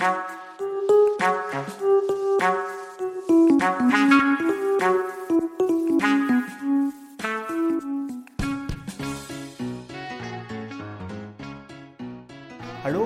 Hallo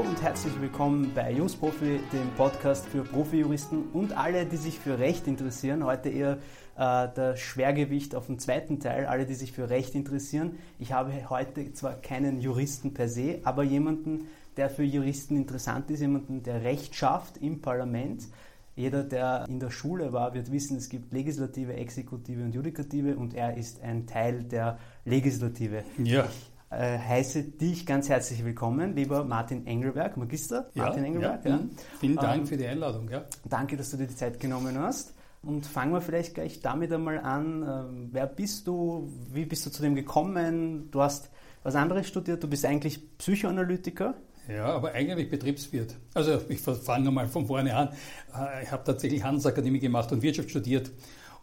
und herzlich willkommen bei Jus Profi, dem Podcast für Profijuristen und alle, die sich für Recht interessieren. Heute eher äh, das Schwergewicht auf dem zweiten Teil, alle, die sich für Recht interessieren. Ich habe heute zwar keinen Juristen per se, aber jemanden, der für Juristen interessant ist, jemanden, der Recht schafft im Parlament. Jeder, der in der Schule war, wird wissen, es gibt Legislative, Exekutive und Judikative und er ist ein Teil der Legislative. Ja. Ich äh, heiße dich ganz herzlich willkommen, lieber Martin Engelberg, Magister ja, Martin Engelberg. Ja, ja. Vielen Dank Ähm, für die Einladung. Ja. Danke, dass du dir die Zeit genommen hast. Und fangen wir vielleicht gleich damit einmal an. Ähm, Wer bist du? Wie bist du zu dem gekommen? Du hast was anderes studiert. Du bist eigentlich Psychoanalytiker. Ja, aber eigentlich Betriebswirt. Also ich fange mal von vorne an. Äh, Ich habe tatsächlich Handelsakademie gemacht und Wirtschaft studiert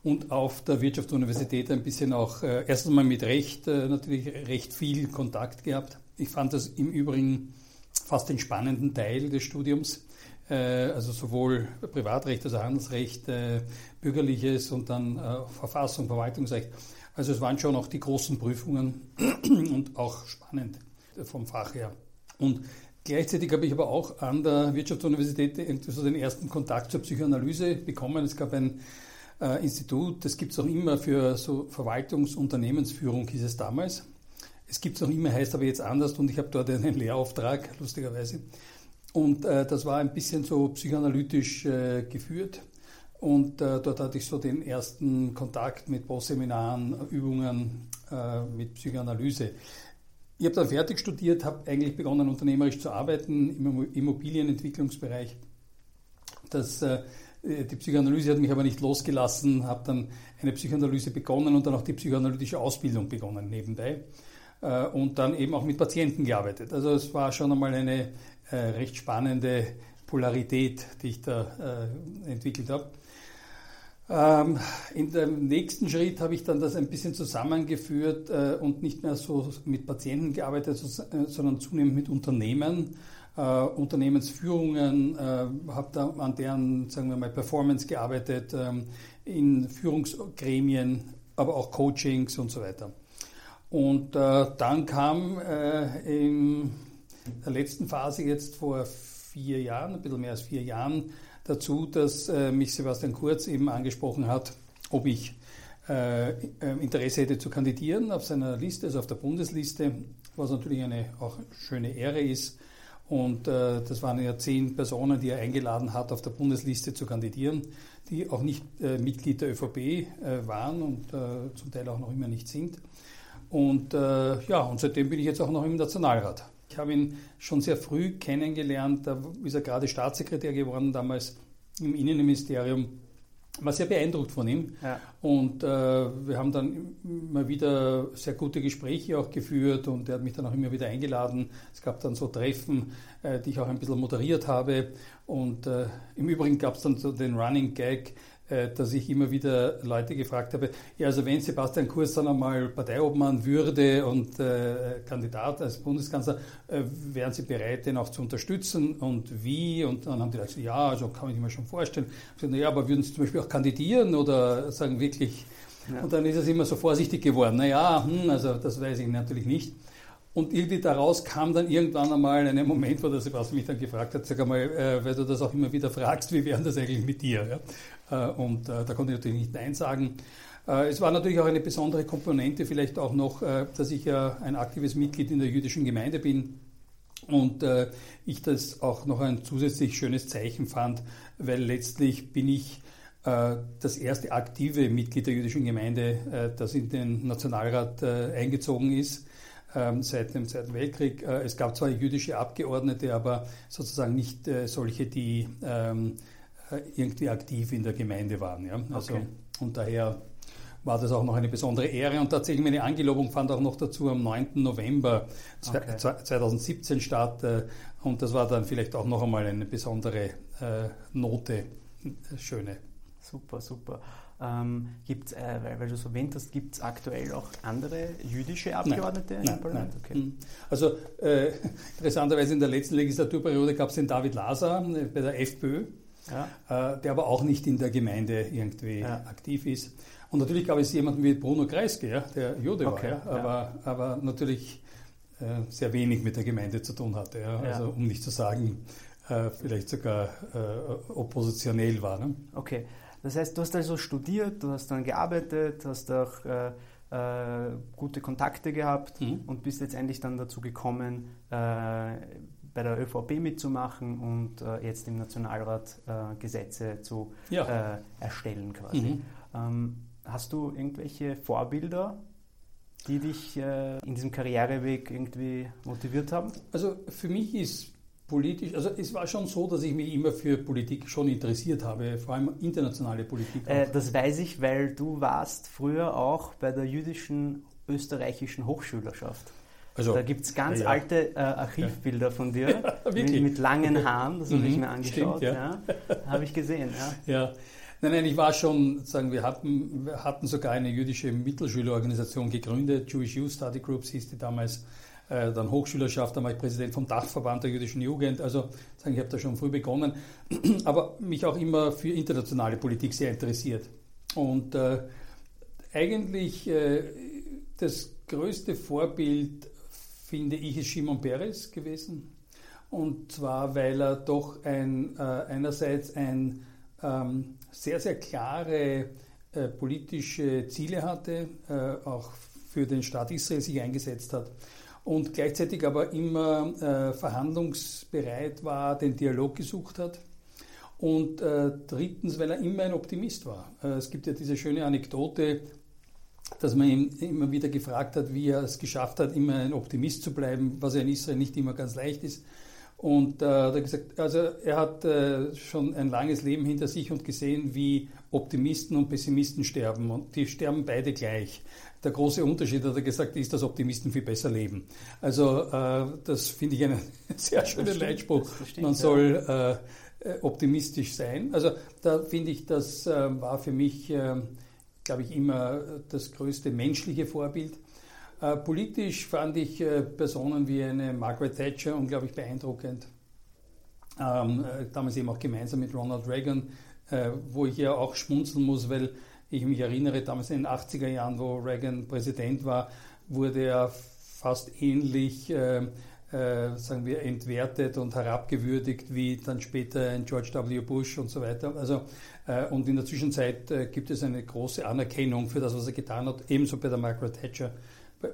und auf der Wirtschaftsuniversität ein bisschen auch äh, erstens mal mit Recht äh, natürlich recht viel Kontakt gehabt. Ich fand das im Übrigen fast den spannenden Teil des Studiums. Äh, Also sowohl Privatrecht, also Handelsrecht, äh, bürgerliches und dann äh, Verfassung, Verwaltungsrecht. Also es waren schon auch die großen Prüfungen und auch spannend vom Fach her. Und gleichzeitig habe ich aber auch an der Wirtschaftsuniversität so den ersten Kontakt zur Psychoanalyse bekommen. Es gab ein äh, Institut, das gibt es auch immer für so Verwaltungsunternehmensführung, hieß es damals. Es gibt es noch immer, heißt aber jetzt anders und ich habe dort einen Lehrauftrag, lustigerweise. Und äh, das war ein bisschen so psychoanalytisch äh, geführt. Und äh, dort hatte ich so den ersten Kontakt mit Boss-Seminaren, Übungen äh, mit Psychoanalyse. Ich habe dann fertig studiert, habe eigentlich begonnen, unternehmerisch zu arbeiten im Immobilienentwicklungsbereich. Das, äh, die Psychoanalyse hat mich aber nicht losgelassen, habe dann eine Psychoanalyse begonnen und dann auch die psychoanalytische Ausbildung begonnen nebenbei äh, und dann eben auch mit Patienten gearbeitet. Also es war schon einmal eine äh, recht spannende Polarität, die ich da äh, entwickelt habe. Ähm, in dem nächsten Schritt habe ich dann das ein bisschen zusammengeführt äh, und nicht mehr so mit Patienten gearbeitet, so, äh, sondern zunehmend mit Unternehmen, äh, Unternehmensführungen, äh, habe da an deren, sagen wir mal, Performance gearbeitet, ähm, in Führungsgremien, aber auch Coachings und so weiter. Und äh, dann kam in der letzten Phase jetzt vor vier Jahren, ein bisschen mehr als vier Jahren, dazu, dass äh, mich Sebastian Kurz eben angesprochen hat, ob ich äh, Interesse hätte zu kandidieren auf seiner Liste, also auf der Bundesliste, was natürlich eine auch schöne Ehre ist. Und äh, das waren ja zehn Personen, die er eingeladen hat, auf der Bundesliste zu kandidieren, die auch nicht äh, Mitglied der ÖVP äh, waren und äh, zum Teil auch noch immer nicht sind. Und äh, ja, und seitdem bin ich jetzt auch noch im Nationalrat. Ich habe ihn schon sehr früh kennengelernt, da ist er gerade Staatssekretär geworden, damals im Innenministerium. War sehr beeindruckt von ihm. Ja. Und äh, wir haben dann immer wieder sehr gute Gespräche auch geführt und er hat mich dann auch immer wieder eingeladen. Es gab dann so Treffen, äh, die ich auch ein bisschen moderiert habe. Und äh, im Übrigen gab es dann so den Running Gag, dass ich immer wieder Leute gefragt habe, ja, also wenn Sebastian Kurz dann einmal Parteiobmann würde und äh, Kandidat als Bundeskanzler, äh, wären Sie bereit, den auch zu unterstützen und wie? Und dann haben die gesagt, ja, also kann ich mir schon vorstellen. Ich gesagt, ja, aber würden Sie zum Beispiel auch kandidieren oder sagen wirklich? Ja. Und dann ist es immer so vorsichtig geworden. Naja, hm, also das weiß ich natürlich nicht. Und irgendwie daraus kam dann irgendwann einmal ein Moment, wo der Sebastian mich dann gefragt hat, sag einmal, äh, weil du das auch immer wieder fragst, wie wäre das eigentlich mit dir? Ja? Äh, und äh, da konnte ich natürlich nicht Nein sagen. Äh, es war natürlich auch eine besondere Komponente, vielleicht auch noch, dass ich ja ein aktives Mitglied in der jüdischen Gemeinde bin. Und ich das auch noch ein zusätzlich schönes Zeichen fand, weil letztlich bin ich das erste aktive Mitglied der jüdischen Gemeinde, das in den Nationalrat eingezogen ist ähm, seit dem Zweiten Weltkrieg. Es gab zwar jüdische Abgeordnete, aber sozusagen nicht solche, die ähm, äh, irgendwie aktiv in der Gemeinde waren. Ja? Also, Okay. Und daher war das auch noch eine besondere Ehre. Und tatsächlich meine Angelobung fand auch noch dazu am 9. November Okay. zwei- 2017 statt. äh, Und das war dann vielleicht auch noch einmal eine besondere äh, Note, äh, schöne. Super, super. Ähm, gibt's, äh, weil, weil, du so erwähnt hast, gibt es aktuell auch andere jüdische Abgeordnete nein, im Parlament? Okay. Mhm. Also äh, interessanterweise in der letzten Legislaturperiode gab es den David Lazar äh, bei der FPÖ, ja. äh, der aber auch nicht in der Gemeinde irgendwie ja. aktiv ist. Und natürlich gab es jemanden wie Bruno Kreisky, ja, der Jude okay, war, aber, aber natürlich äh, sehr wenig mit der Gemeinde zu tun hatte. Also um nicht zu sagen, äh, vielleicht sogar äh, oppositionell war. Ne? Okay. Das heißt, du hast also studiert, du hast dann gearbeitet, hast auch äh, äh, gute Kontakte gehabt mhm. und bist letztendlich dann dazu gekommen, bei der ÖVP mitzumachen und äh, jetzt im Nationalrat äh, Gesetze zu ja. Äh, erstellen quasi. Mhm. Ähm, hast du irgendwelche Vorbilder, die dich in diesem Karriereweg irgendwie motiviert haben? Also für mich ist politisch, also es war schon so, dass ich mich immer für Politik schon interessiert habe, vor allem internationale Politik. Äh, das weiß ich, weil du warst früher auch bei der jüdischen österreichischen Hochschülerschaft. Also, da gibt es ganz ja, ja. alte äh, Archivbilder von dir mit, mit, langen Haaren, das habe mhm, ich mir angeschaut. Stimmt, ja. Habe ich gesehen. Ja. Nein, nein, ich war schon, sagen wir hatten, wir hatten sogar eine jüdische Mittelschülerorganisation gegründet, Jewish Youth Study Groups hieß die damals äh, dann Hochschülerschaft, dann war ich Präsident vom Dachverband der jüdischen Jugend. Also ich habe da schon früh begonnen, aber mich auch immer für internationale Politik sehr interessiert. Und äh, eigentlich äh, das größte Vorbild, finde ich, ist Shimon Peres gewesen. Und zwar, weil er doch ein, äh, einerseits ein ähm, sehr, sehr klare äh, politische Ziele hatte, äh, auch für den Staat Israel sich eingesetzt hat und gleichzeitig aber immer äh, verhandlungsbereit war, den Dialog gesucht hat. Und äh, drittens, weil er immer ein Optimist war. Äh, es gibt ja diese schöne Anekdote, dass man ihn immer wieder gefragt hat, wie er es geschafft hat, immer ein Optimist zu bleiben, was ja in Israel nicht immer ganz leicht ist. Und äh, hat er gesagt, also er hat äh, schon ein langes Leben hinter sich und gesehen, wie Optimisten und Pessimisten sterben. Und die sterben beide gleich. Der große Unterschied, hat er gesagt, ist, dass Optimisten viel besser leben. Also äh, das finde ich einen sehr schönen Leitspruch. Stimmt, Man soll ja. Äh, äh, optimistisch sein. Also da finde ich, das äh, war für mich, äh, glaube ich, immer das größte menschliche Vorbild. Äh, politisch fand ich Personen wie eine Margaret Thatcher unglaublich beeindruckend. Ähm, damals eben auch gemeinsam mit Ronald Reagan, wo ich ja auch schmunzeln muss, weil ich mich erinnere, damals in den 80er Jahren, wo Reagan Präsident war, wurde er fast ähnlich, äh, äh, sagen wir, entwertet und herabgewürdigt wie dann später ein George W. Bush und so weiter. Also, äh, und in der Zwischenzeit äh, gibt es eine große Anerkennung für das, was er getan hat, ebenso bei der Margaret Thatcher,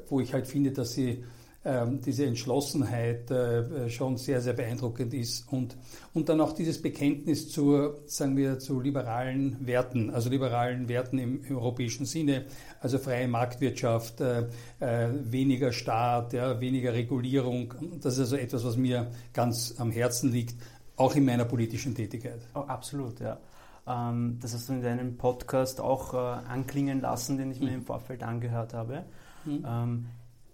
wo ich halt finde, dass sie ähm, diese Entschlossenheit äh, schon sehr, sehr beeindruckend ist und, und dann auch dieses Bekenntnis zur, sagen wir, zu liberalen Werten, also liberalen Werten im, europäischen Sinne, also freie Marktwirtschaft, äh, äh, weniger Staat, ja, weniger Regulierung. Das ist also etwas, was mir ganz am Herzen liegt, auch in meiner politischen Tätigkeit. Oh, absolut, ja. Ähm, das hast du in deinem Podcast auch äh, anklingen lassen, den ich mir mhm. im Vorfeld angehört habe. Mhm. Ähm,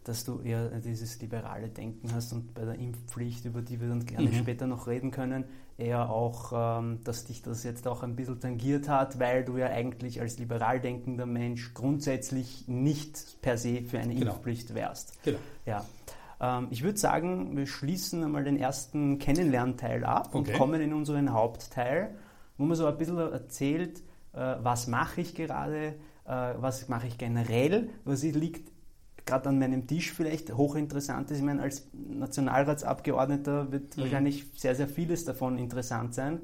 dass du eher dieses liberale Denken hast und bei der Impfpflicht, über die wir dann gerne mhm. später noch reden können, eher auch, ähm, dass dich das jetzt auch ein bisschen tangiert hat, weil du ja eigentlich als liberal denkender Mensch grundsätzlich nicht per se für eine genau. Impfpflicht wärst. Genau. Ja. Ähm, ich würde sagen, wir schließen einmal den ersten Kennenlernteil ab okay. und kommen in unseren Hauptteil, wo man so ein bisschen erzählt, äh, was mache ich gerade, äh, was mache ich generell, was liegt gerade an meinem Tisch vielleicht hochinteressant ist. Ich meine, als Nationalratsabgeordneter wird mhm. wahrscheinlich sehr, sehr vieles davon interessant sein.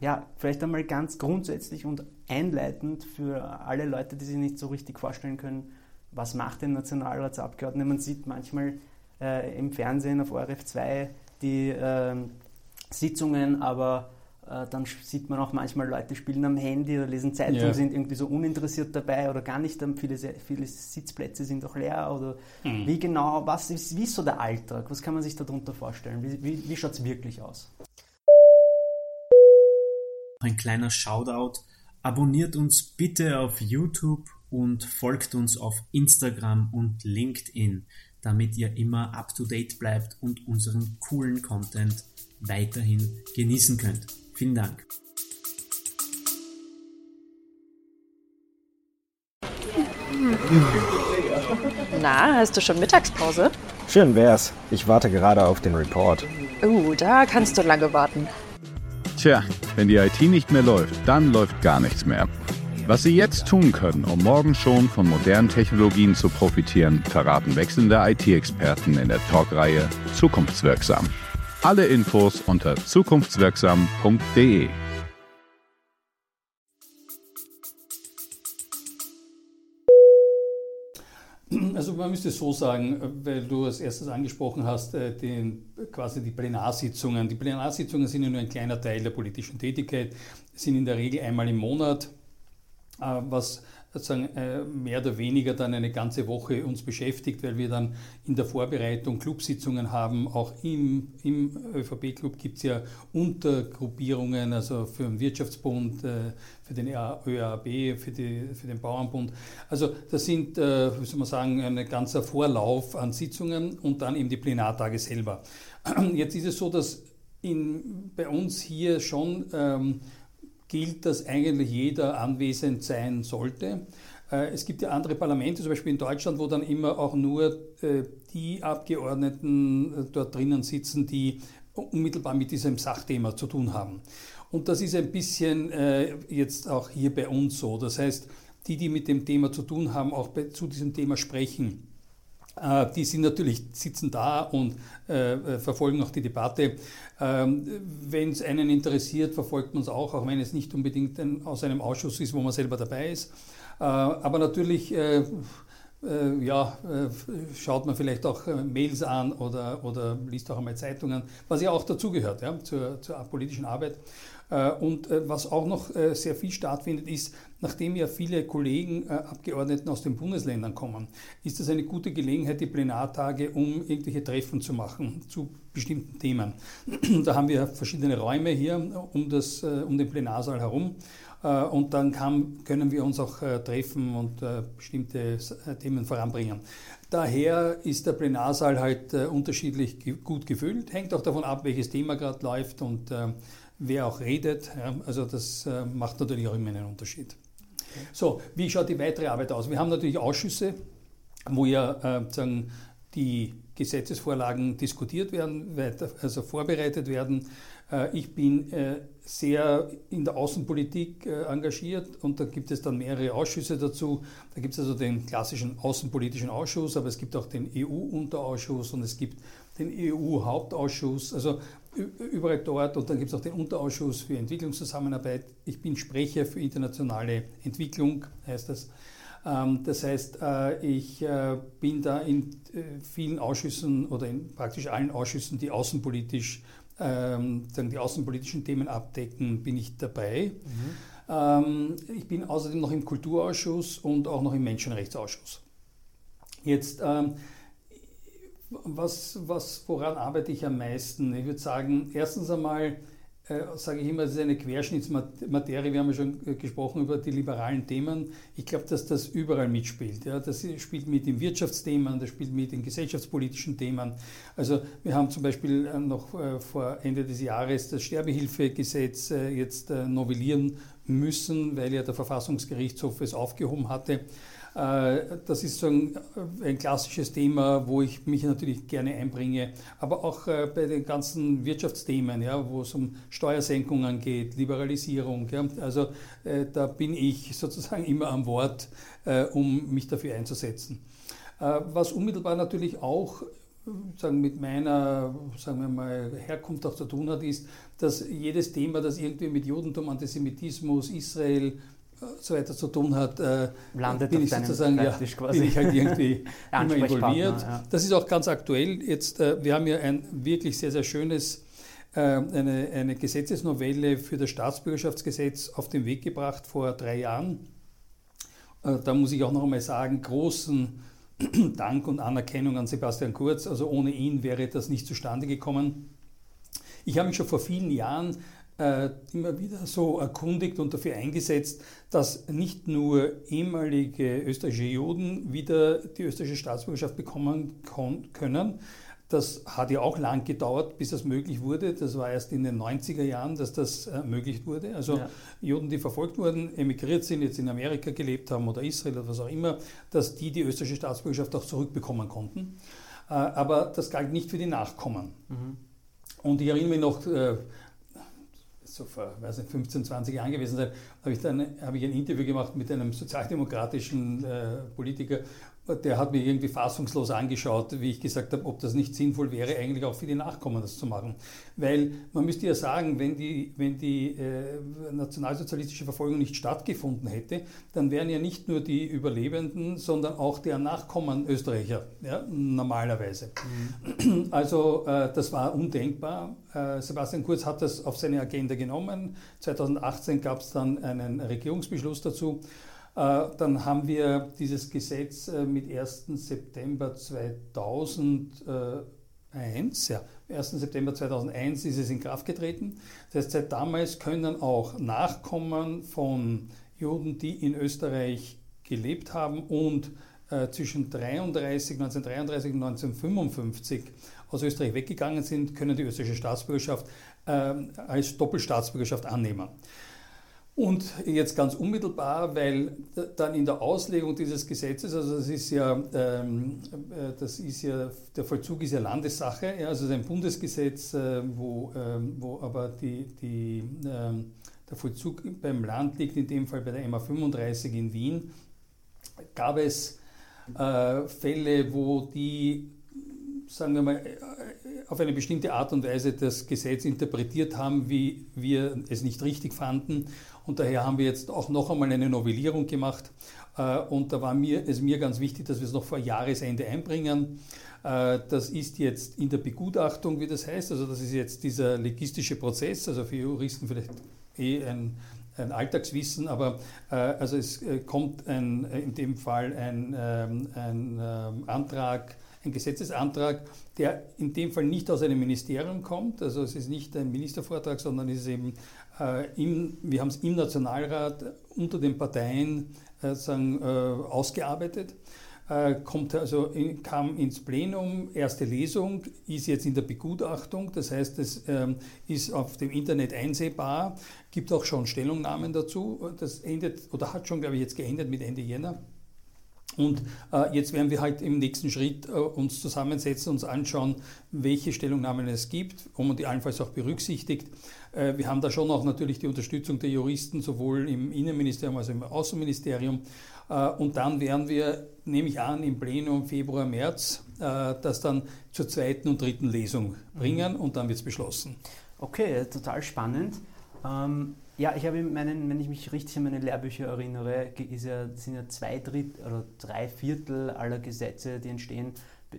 Ja, vielleicht einmal ganz grundsätzlich und einleitend für alle Leute, die sich nicht so richtig vorstellen können, was macht ein Nationalratsabgeordneter? Man sieht manchmal äh, im Fernsehen auf ORF 2 die äh, Sitzungen, aber dann sieht man auch manchmal Leute spielen am Handy oder lesen Zeitung, ja. sind irgendwie so uninteressiert dabei oder gar nicht. Viele, viele Sitzplätze sind auch leer. Oder mhm. wie genau, was ist, wie ist so der Alltag? Was kann man sich darunter vorstellen? Wie, wie, wie schaut es wirklich aus? Ein kleiner Shoutout. Abonniert uns bitte auf YouTube und folgt uns auf Instagram und LinkedIn, damit ihr immer up to date bleibt und unseren coolen Content weiterhin genießen könnt. Vielen Dank. Na, hast du schon Mittagspause? Schön wär's. Ich warte gerade auf den Report. Uh, da kannst du lange warten. Tja, wenn die IT nicht mehr läuft, dann läuft gar nichts mehr. Was Sie jetzt tun können, um morgen schon von modernen Technologien zu profitieren, verraten wechselnde IT-Experten in der Talkreihe Zukunftswirksam. Alle Infos unter zukunftswirksam.de. Also man müsste es so sagen, weil du als erstes angesprochen hast, äh, den, quasi die Plenarsitzungen. Die Plenarsitzungen sind ja nur ein kleiner Teil der politischen Tätigkeit, sind in der Regel einmal im Monat, äh, was sozusagen äh, mehr oder weniger dann eine ganze Woche uns beschäftigt, weil wir dann in der Vorbereitung Clubsitzungen haben. Auch im, im ÖVP-Club gibt es ja Untergruppierungen, also für den Wirtschaftsbund, äh, für den ÖAB, für, die, für den Bauernbund. Also das sind, wie soll man sagen, ein ganzer Vorlauf an Sitzungen und dann eben die Plenartage selber. Jetzt ist es so, dass in, bei uns hier schon ähm, gilt, dass eigentlich jeder anwesend sein sollte. Äh, es gibt ja andere Parlamente, zum Beispiel in Deutschland, wo dann immer auch nur äh, die Abgeordneten äh, dort drinnen sitzen, die unmittelbar mit diesem Sachthema zu tun haben. Und das ist ein bisschen jetzt auch hier bei uns so. Das heißt, die, die mit dem Thema zu tun haben, auch zu diesem Thema sprechen die sind natürlich, sitzen da und äh, verfolgen auch die Debatte. Ähm, wenn es einen interessiert, verfolgt man es auch, auch wenn es nicht unbedingt ein, aus einem Ausschuss ist, wo man selber dabei ist. Äh, aber natürlich, äh, äh, ja, äh, schaut man vielleicht auch Mails an oder, oder liest auch einmal Zeitungen, was ja auch dazugehört ja, zur, zur politischen Arbeit. Äh, und äh, was auch noch äh, sehr viel stattfindet, ist, nachdem ja viele Kollegen, Abgeordneten aus den Bundesländern kommen, ist das eine gute Gelegenheit, die Plenartage, um irgendwelche Treffen zu machen zu bestimmten Themen. Da haben wir verschiedene Räume hier um, das, um den Plenarsaal herum. Und dann kann, können wir uns auch treffen und bestimmte Themen voranbringen. Daher ist der Plenarsaal halt unterschiedlich gut gefüllt, hängt auch davon ab, welches Thema gerade läuft und wer auch redet. Also das äh, macht natürlich auch immer einen Unterschied. So, wie schaut die weitere Arbeit aus? Wir haben natürlich Ausschüsse, wo ja äh, sagen, die Gesetzesvorlagen diskutiert werden, weiter, also vorbereitet werden. Äh, ich bin sehr in der Außenpolitik engagiert und da gibt es dann mehrere Ausschüsse dazu. Da gibt es also den klassischen Außenpolitischen Ausschuss, aber es gibt auch den EU-Unterausschuss und es gibt den EU-Hauptausschuss. Also überall dort und dann gibt es auch den Unterausschuss für Entwicklungszusammenarbeit. Ich bin Sprecher für internationale Entwicklung, heißt das. Ähm, das heißt, äh, ich äh, bin da in äh, vielen Ausschüssen oder in praktisch allen Ausschüssen, die außenpolitisch ähm, die außenpolitischen Themen abdecken, bin ich dabei. Mhm. Ähm, ich bin außerdem noch im Kulturausschuss und auch noch im Menschenrechtsausschuss. Jetzt was, was, woran arbeite ich am meisten? Ich würde sagen, erstens einmal äh, sage ich immer, es ist eine Querschnittsmaterie. Wir haben ja schon äh, gesprochen über die liberalen Themen. Ich glaube, dass das überall mitspielt. Ja. Das spielt mit den Wirtschaftsthemen, das spielt mit den gesellschaftspolitischen Themen. Also wir haben zum Beispiel äh, noch äh, vor Ende des Jahres das Sterbehilfegesetz jetzt novellieren müssen, weil ja der Verfassungsgerichtshof es aufgehoben hatte. Äh, das ist so ein, äh, ein, klassisches Thema, wo ich mich natürlich gerne einbringe, aber auch äh, bei den ganzen Wirtschaftsthemen, ja, wo es um Steuersenkungen geht, Liberalisierung. Ja, also da bin ich sozusagen immer am Wort, um mich dafür einzusetzen. was unmittelbar natürlich auch sagen, mit meiner sagen wir mal, Herkunft auch zu tun hat, ist, dass jedes Thema, das irgendwie mit Judentum, Antisemitismus, Israel, so weiter zu tun hat, äh, Landet bin ich sozusagen ja, bin ich halt irgendwie immer involviert. Ja. Das ist auch ganz aktuell. Jetzt, äh, wir haben ja ein wirklich sehr, sehr schönes, äh, eine, eine Gesetzesnovelle für das Staatsbürgerschaftsgesetz auf den Weg gebracht vor drei Jahren. Äh, da muss ich auch noch einmal sagen, großen Dank und Anerkennung an Sebastian Kurz. Also ohne ihn wäre das nicht zustande gekommen. Ich habe mich schon vor vielen Jahren immer wieder so erkundigt und dafür eingesetzt, dass nicht nur ehemalige österreichische Juden wieder die österreichische Staatsbürgerschaft bekommen können. das hat ja auch lang gedauert, bis das möglich wurde. Das war erst in den 90er Jahren, dass das ermöglicht wurde. Also ja. Juden, die verfolgt wurden, emigriert sind, jetzt in Amerika gelebt haben oder Israel oder was auch immer, dass die die österreichische Staatsbürgerschaft auch zurückbekommen konnten. Aber das galt nicht für die Nachkommen. Mhm. Und ich erinnere mich noch, so vor weiß nicht, 15, 20 Jahren gewesen sein, habe ich dann habe ich ein Interview gemacht mit einem sozialdemokratischen äh, Politiker der hat mich irgendwie fassungslos angeschaut, wie ich gesagt habe, ob das nicht sinnvoll wäre, eigentlich auch für die Nachkommen das zu machen. Weil man müsste ja sagen, wenn die, wenn die äh, nationalsozialistische Verfolgung nicht stattgefunden hätte, dann wären ja nicht nur die Überlebenden, sondern auch deren Nachkommen Österreicher, ja, normalerweise. Mhm. Also äh, das war undenkbar. Äh, Sebastian Kurz hat das auf seine Agenda genommen. 2018 gab es dann einen Regierungsbeschluss dazu. Äh, dann haben wir dieses Gesetz äh, mit 1. September 2001, ja, 1. September 2001 ist es in Kraft getreten. Das heißt, seit damals können auch Nachkommen von Juden, die in Österreich gelebt haben und äh, zwischen 33, 1933 und 1955 aus Österreich weggegangen sind, können die österreichische Staatsbürgerschaft äh, als Doppelstaatsbürgerschaft annehmen. Und jetzt ganz unmittelbar, weil dann in der Auslegung dieses Gesetzes, also das ist ja, ähm, äh, das ist ja, der Vollzug ist ja Landessache, ja, also ein Bundesgesetz, äh, wo, ähm, wo aber die, die, ähm, der Vollzug beim Land liegt, in dem Fall bei der MA 35 in Wien, gab es äh, Fälle, wo die, sagen wir mal, äh, auf eine bestimmte Art und Weise das Gesetz interpretiert haben, wie wir es nicht richtig fanden und daher haben wir jetzt auch noch einmal eine Novellierung gemacht. Äh, und da war mir, es mir ganz wichtig, dass wir es noch vor Jahresende einbringen. Äh, das ist jetzt in der Begutachtung, wie das heißt. Also das ist jetzt dieser legistische Prozess, also für Juristen vielleicht eh ein, ein Alltagswissen, aber äh, also es kommt ein, in dem Fall ein, ähm, ein ähm, Antrag, ein Gesetzesantrag, der in dem Fall nicht aus einem Ministerium kommt, also es ist nicht ein Ministervortrag, sondern es ist eben im, wir haben es im Nationalrat unter den Parteien äh, sagen, äh, ausgearbeitet. Kommt also kam ins Plenum, erste Lesung, ist jetzt in der Begutachtung, das heißt, es ähm, ist auf dem Internet einsehbar, gibt auch schon Stellungnahmen dazu. Das endet oder hat schon, glaube ich, jetzt geendet mit Ende Jänner. Und äh, jetzt werden wir halt im nächsten Schritt äh, uns zusammensetzen, uns anschauen, welche Stellungnahmen es gibt, wo man die allenfalls auch berücksichtigt. Äh, wir haben da schon auch natürlich die Unterstützung der Juristen, sowohl im Innenministerium als auch im Außenministerium. Äh, und dann werden wir, nehme ich an, im Plenum Februar, März äh, das dann zur zweiten und dritten Lesung bringen mhm. und dann wird es beschlossen. Okay, total spannend. Ähm ja, ich habe meinen, wenn ich mich richtig an meine Lehrbücher erinnere, ja, sind ja zwei Drittel oder drei Viertel aller Gesetze, die entstehen,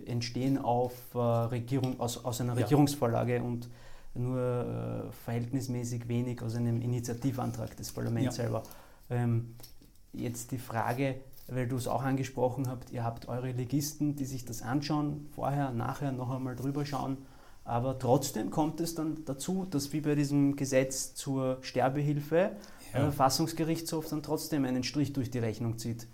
entstehen auf, äh, Regierung, aus, aus einer ja. Regierungsvorlage und nur äh, verhältnismäßig wenig aus einem Initiativantrag des Parlaments ja. selber. Ähm, jetzt die Frage, weil du es auch angesprochen habt, ihr habt eure Legisten, die sich das anschauen, vorher, nachher noch einmal drüber schauen aber trotzdem kommt es dann dazu, dass wie bei diesem Gesetz zur Sterbehilfe ja. der Verfassungsgerichtshof dann trotzdem einen Strich durch die Rechnung zieht.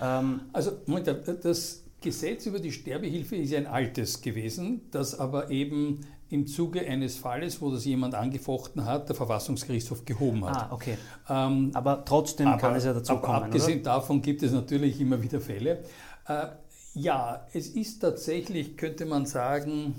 Ähm also Moment, das Gesetz über die Sterbehilfe ist ein altes gewesen, das aber eben im Zuge eines Falles, wo das jemand angefochten hat, der Verfassungsgerichtshof gehoben hat. Ah, okay. Ähm, aber trotzdem aber, kann es ja dazu kommen. Abgesehen oder? davon gibt es natürlich immer wieder Fälle. Äh, ja, es ist tatsächlich, könnte man sagen,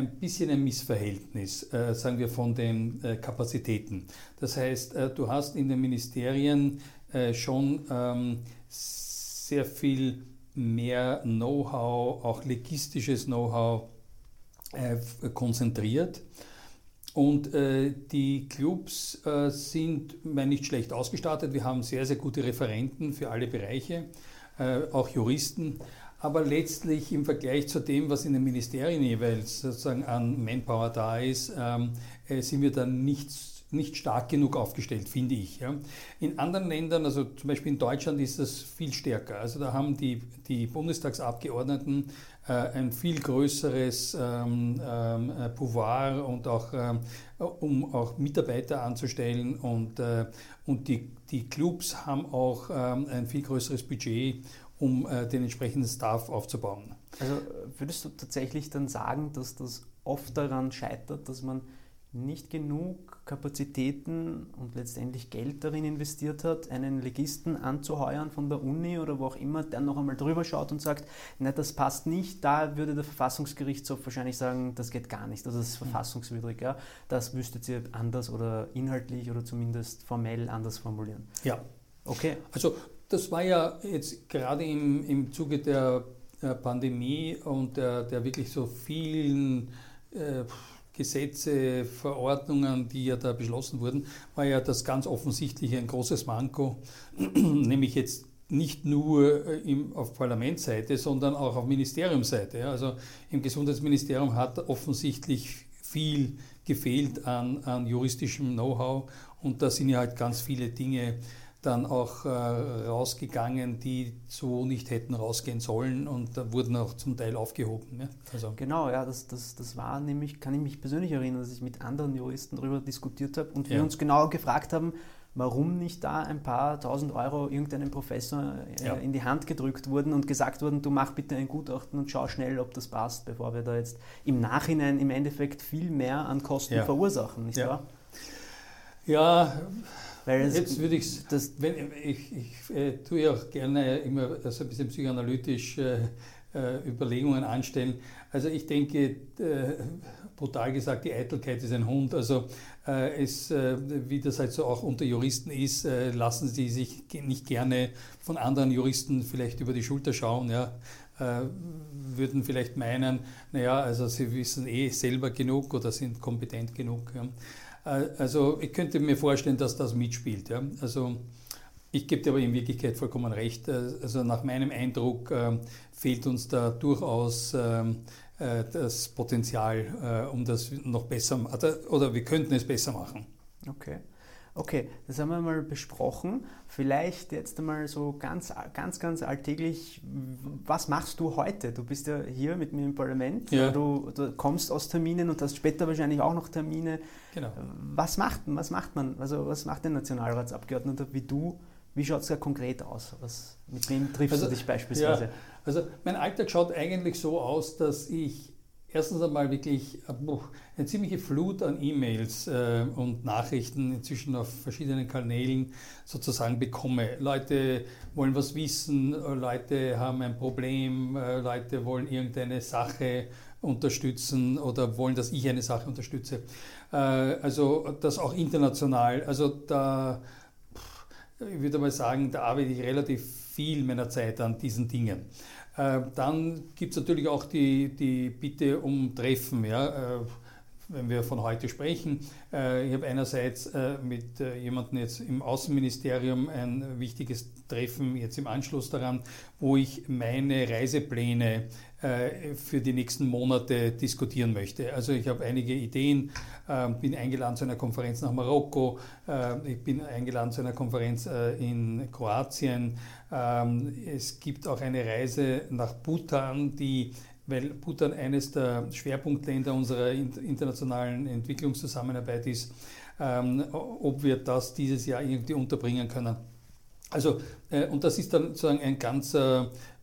ein bisschen ein Missverhältnis, äh, sagen wir, von den äh, Kapazitäten. Das heißt, äh, du hast in den Ministerien äh, schon ähm, sehr viel mehr Know-how, auch legistisches Know-how äh, konzentriert. Und äh, die Clubs sind meine, nicht schlecht ausgestattet. Wir haben sehr, sehr gute Referenten für alle Bereiche, auch Juristen. Aber letztlich im Vergleich zu dem, was in den Ministerien jeweils sozusagen an Manpower da ist, ähm, äh, sind wir da nicht, nicht stark genug aufgestellt, finde ich. Ja. In anderen Ländern, also zum Beispiel in Deutschland, ist das viel stärker. Also da haben die, die Bundestagsabgeordneten äh, ein viel größeres ähm, ähm, äh, Pouvoir und auch, ähm, um auch Mitarbeiter anzustellen und, äh, und die, die Clubs haben auch ein viel größeres Budget um äh, den entsprechenden Staff aufzubauen. Also würdest du tatsächlich dann sagen, dass das oft daran scheitert, dass man nicht genug Kapazitäten und letztendlich Geld darin investiert hat, einen Legisten anzuheuern von der Uni oder wo auch immer, der noch einmal drüber schaut und sagt, nein, das passt nicht, da würde der Verfassungsgerichtshof wahrscheinlich sagen, das geht gar nicht, also das ist verfassungswidrig, ja, das müsstet ihr anders oder inhaltlich oder zumindest formell anders formulieren. Ja. Okay. Also das war ja jetzt gerade im, im Zuge der Pandemie und der, der wirklich so vielen äh, Gesetze, Verordnungen, die ja da beschlossen wurden, war ja das ganz offensichtliche ein großes Manko, nämlich jetzt nicht nur äh, im, auf Parlamentsseite, sondern auch auf Ministeriumsseite. Also im Gesundheitsministerium hat offensichtlich viel gefehlt an, an juristischem Know-how und da sind ja halt ganz viele Dinge dann auch äh, rausgegangen, die so nicht hätten rausgehen sollen und da wurden auch zum Teil aufgehoben. Ja? Also. Genau, ja, das, das, das war nämlich, kann ich mich persönlich erinnern, dass ich mit anderen Juristen darüber diskutiert habe und wir ja. uns genau gefragt haben, warum nicht da ein paar tausend Euro irgendeinem Professor äh, ja. in die Hand gedrückt wurden und gesagt wurden, du mach bitte ein Gutachten und schau schnell, ob das passt, bevor wir da jetzt im Nachhinein im Endeffekt viel mehr an Kosten verursachen, nicht wahr? Ja, weil Jetzt würde ich das, wenn, ich, ich äh, tue ja auch gerne immer so ein bisschen psychoanalytisch äh, äh, Überlegungen anstellen. Also ich denke, äh, brutal gesagt, die Eitelkeit ist ein Hund. Also äh, es, wie das halt so auch unter Juristen ist, lassen sie sich nicht gerne von anderen Juristen vielleicht über die Schulter schauen. Ja würden vielleicht meinen, naja, also sie wissen eh selber genug oder sind kompetent genug. Ja. Äh, also ich könnte mir vorstellen, dass das mitspielt. Ja? Also ich gebe dir aber in Wirklichkeit vollkommen recht. Äh, also nach meinem Eindruck äh, fehlt uns da durchaus ähm, äh, das Potenzial, äh, um das noch besser, oder wir könnten es besser machen. Okay. Okay, das haben wir mal besprochen. Vielleicht jetzt einmal so ganz, ganz, ganz alltäglich, was machst du heute? Du bist ja hier mit mir im Parlament, ja. du, du, kommst aus Terminen und hast später wahrscheinlich auch noch Termine. Genau. Was macht, was macht man? Also was macht ein Nationalratsabgeordneter wie du? Wie schaut es da konkret aus? Was, mit wem triffst also, du dich beispielsweise? Ja, also mein Alltag schaut eigentlich so aus, dass ich erstens einmal wirklich äh, eine ziemliche Flut an E-Mails äh, und Nachrichten inzwischen auf verschiedenen Kanälen sozusagen bekomme. Leute wollen was wissen, äh, Leute haben ein Problem, Leute wollen irgendeine Sache unterstützen oder wollen, dass ich eine Sache unterstütze. also das auch international. Also da, ich würde mal sagen, da arbeite ich relativ viel meiner Zeit an diesen Dingen. Äh, dann gibt es natürlich auch die, die Bitte um Treffen. Ja? Äh, wenn wir von heute sprechen. Äh, ich habe einerseits mit jemandem jetzt im Außenministerium ein wichtiges Treffen jetzt im Anschluss daran, wo ich meine Reisepläne für die nächsten Monate diskutieren möchte. Also ich habe einige Ideen, ähm, bin eingeladen zu einer Konferenz nach Marokko, äh, ich bin eingeladen zu einer Konferenz äh, in Kroatien. Ähm, es gibt auch eine Reise nach Bhutan, die weil Bhutan eines der Schwerpunktländer unserer internationalen Entwicklungszusammenarbeit ist, ähm, ob wir das dieses Jahr irgendwie unterbringen können. Also, und das ist dann sozusagen ein ganzer äh,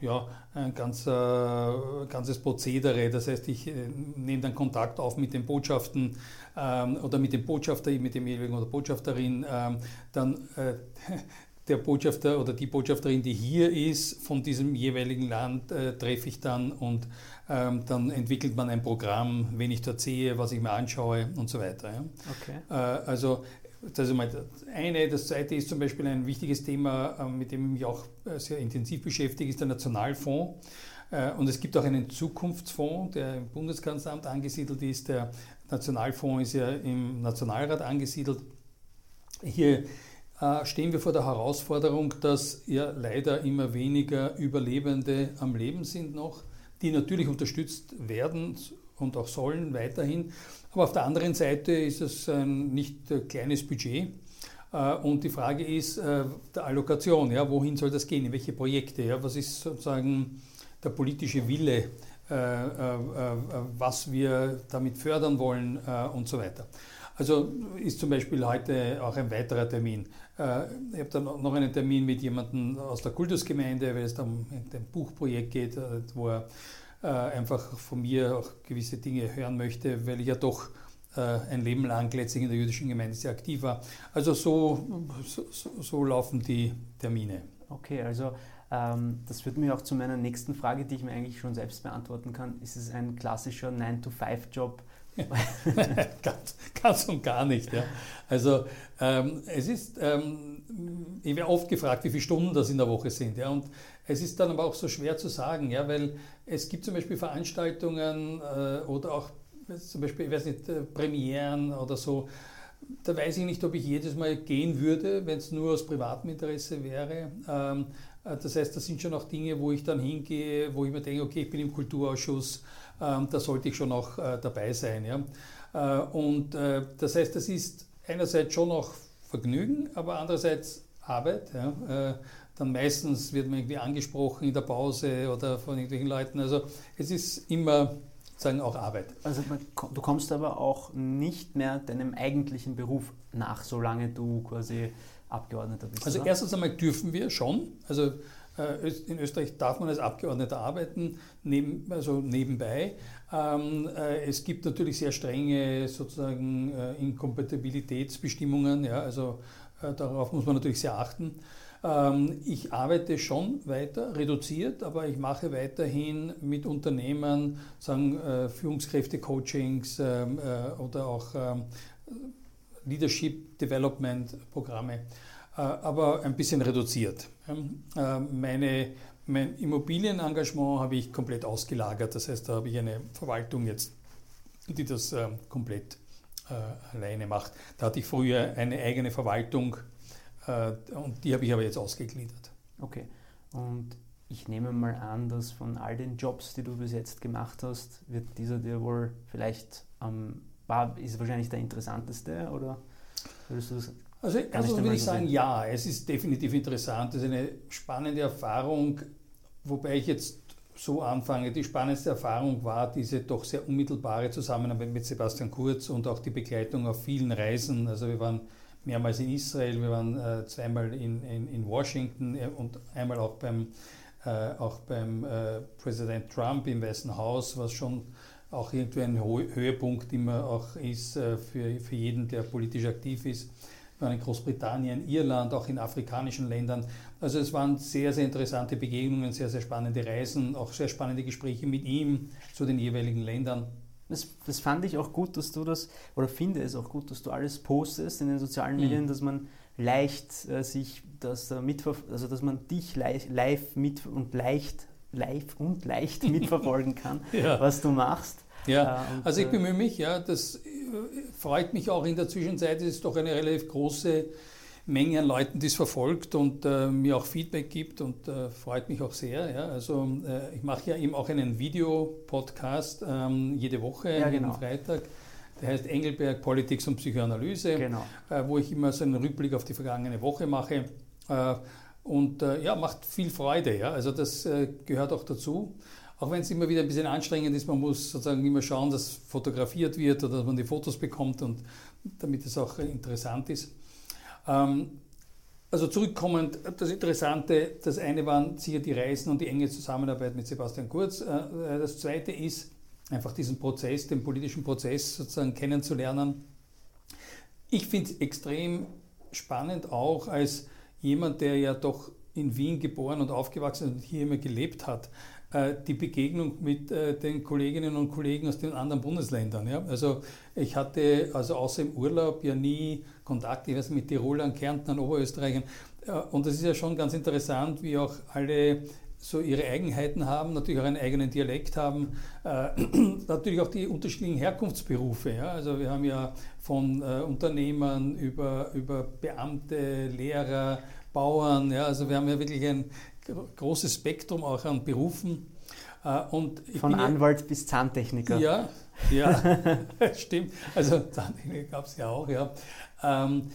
ja, ein ganzer, ganzes Prozedere. Das heißt, ich äh, nehme dann Kontakt auf mit den Botschaften ähm, oder mit dem Botschafter, mit dem jeweiligen oder Botschafterin. Ähm, dann äh, der Botschafter oder die Botschafterin, die hier ist, von diesem jeweiligen Land, äh, treffe ich dann und ähm, dann entwickelt man ein Programm, wen ich dort sehe, was ich mir anschaue und so weiter. Ja. Okay. Äh, also das ist das eine. Das zweite ist zum Beispiel ein wichtiges Thema, ähm, mit dem ich mich auch äh, sehr intensiv beschäftige, ist der Nationalfonds. Äh, und es gibt auch einen Zukunftsfonds, der im Bundeskanzleramt angesiedelt ist. Der Nationalfonds ist ja im Nationalrat angesiedelt. Hier äh, stehen wir vor der Herausforderung, dass ja leider immer weniger Überlebende am Leben sind noch, die natürlich unterstützt werden und auch sollen weiterhin. Aber auf der anderen Seite ist es ein nicht kleines Budget. Äh, und die Frage ist äh, der Allokation, ja, wohin soll das gehen, in welche Projekte, ja, was ist sozusagen der politische Wille, äh, was wir damit fördern wollen und so weiter. Also ist zum Beispiel heute auch ein weiterer Termin. Äh, ich habe dann noch einen Termin mit jemandem aus der Kultusgemeinde, weil es da um ein Buchprojekt geht, äh, wo er einfach von mir auch gewisse Dinge hören möchte, weil ich ja doch ein Leben lang letztlich in der jüdischen Gemeinde sehr aktiv war. Also so, so, so laufen die Termine. Okay, also ähm, das führt mich auch zu meiner nächsten Frage, die ich mir eigentlich schon selbst beantworten kann. Ist es ein klassischer 9-to-5-Job? ganz, ganz, und gar nicht. Ja. Also ähm, es ist, ähm, ich werde oft gefragt, wie viele Stunden das in der Woche sind. Ja, und es ist dann aber auch so schwer zu sagen, ja, weil es gibt zum Beispiel Veranstaltungen äh, oder auch zum Beispiel, ich weiß nicht, äh, Premieren oder so, da weiß ich nicht, ob ich jedes Mal gehen würde, wenn es nur aus privatem Interesse wäre. Ähm, äh, das heißt, das sind schon auch Dinge, wo ich dann hingehe, wo ich mir denke, okay, ich bin im Kulturausschuss, ähm, da sollte ich schon auch äh, dabei sein. Ja? Äh, und das heißt, das ist einerseits schon auch Vergnügen, aber andererseits Arbeit. Ja? Dann meistens wird man irgendwie angesprochen in der Pause oder von irgendwelchen Leuten. Also es ist immer sagen auch Arbeit. Also du kommst aber auch nicht mehr deinem eigentlichen Beruf nach, solange du quasi Abgeordneter bist. Also oder? erstens einmal dürfen wir schon. Also äh, in Österreich darf man als Abgeordneter arbeiten, neben, also nebenbei. Ähm, äh, es gibt natürlich sehr strenge sozusagen äh, Inkompatibilitätsbestimmungen, ja, also darauf muss man natürlich sehr achten. Ähm, ich arbeite schon weiter, reduziert, aber ich mache weiterhin mit Unternehmen sagen, Führungskräfte-Coachings ähm, oder auch Leadership Development Programme, äh, aber ein bisschen reduziert. Äh, meine, mein Immobilienengagement habe ich komplett ausgelagert, das heißt, da habe ich eine Verwaltung jetzt, die das äh, komplett alleine macht. Da hatte ich früher eine eigene Verwaltung und die habe ich aber jetzt ausgegliedert. Okay. Und ich nehme mal an, dass von all den Jobs, die du bis jetzt gemacht hast, wird dieser dir wohl vielleicht am war, ist wahrscheinlich der interessanteste oder würdest du das also erstens würde ich sagen, ja, es ist definitiv interessant. Es ist eine spannende Erfahrung, wobei ich jetzt so anfange. Die spannendste Erfahrung war diese doch sehr unmittelbare Zusammenarbeit mit Sebastian Kurz und auch die Begleitung auf vielen Reisen. Also wir waren mehrmals in Israel, wir waren äh, zweimal in, in, in, Washington äh, und einmal auch beim, äh, auch beim äh, Präsident Trump im Weißen Haus, was schon auch irgendwie ein Höhepunkt immer auch ist für, für jeden, der politisch aktiv ist. Wir waren in Großbritannien, Irland, auch in afrikanischen Ländern. Also es waren sehr, sehr interessante Begegnungen, sehr, sehr spannende Reisen, auch sehr spannende Gespräche mit ihm zu den jeweiligen Ländern. Das, das, fand ich auch gut, dass du das, oder finde es auch gut, dass du alles postest in den sozialen mhm. Medien, dass man leicht äh, sich das äh, also dass man dich live, live mit und leicht live und leicht mitverfolgen kann, ja. was du machst. Ja, äh, also ich äh, bemühe mich, ja, das äh, freut mich auch in der Zwischenzeit, es ist doch eine relativ große Menge an Leuten, die es verfolgt und äh, mir auch Feedback gibt und äh, freut mich auch sehr. Ja. Also äh, ich mache ja eben auch einen Videopodcast ähm, jede Woche, ja, genau. Freitag. Der heißt Engelberg Politics und Psychoanalyse, genau. wo ich immer so einen Rückblick auf die vergangene Woche mache. Und äh, ja, macht viel Freude. Ja? Also das äh, gehört auch dazu. Auch wenn es immer wieder ein bisschen anstrengend ist, man muss sozusagen immer schauen, dass fotografiert wird oder dass man die Fotos bekommt und damit es auch interessant ist. Ähm, also zurückkommend, das Interessante, das eine waren sicher die Reisen und die enge Zusammenarbeit mit Sebastian Kurz. Äh, äh, das zweite ist einfach diesen Prozess, den politischen Prozess sozusagen kennenzulernen. Ich finde es extrem spannend auch als jemand, der ja doch in Wien geboren und aufgewachsen und hier immer gelebt hat, äh, die Begegnung mit den Kolleginnen und Kollegen aus den anderen Bundesländern. Also ich hatte also außer im Urlaub ja nie Kontakt, ich weiß, mit Tirolern, Kärntnern, Oberösterreichern. Äh, und das ist ja schon ganz interessant, wie auch alle so ihre Eigenheiten haben, natürlich auch einen eigenen Dialekt haben, äh, natürlich auch die unterschiedlichen Herkunftsberufe. Ja? Also wir haben ja von äh, Unternehmern über, über Beamte, Lehrer, Bauern, ja? also wir haben ja wirklich ein großes Spektrum auch an Berufen. Äh, und von Anwalt ja, bis Zahntechniker. Ja, ja, stimmt. Also Zahntechniker gab es ja auch, ja. Ähm,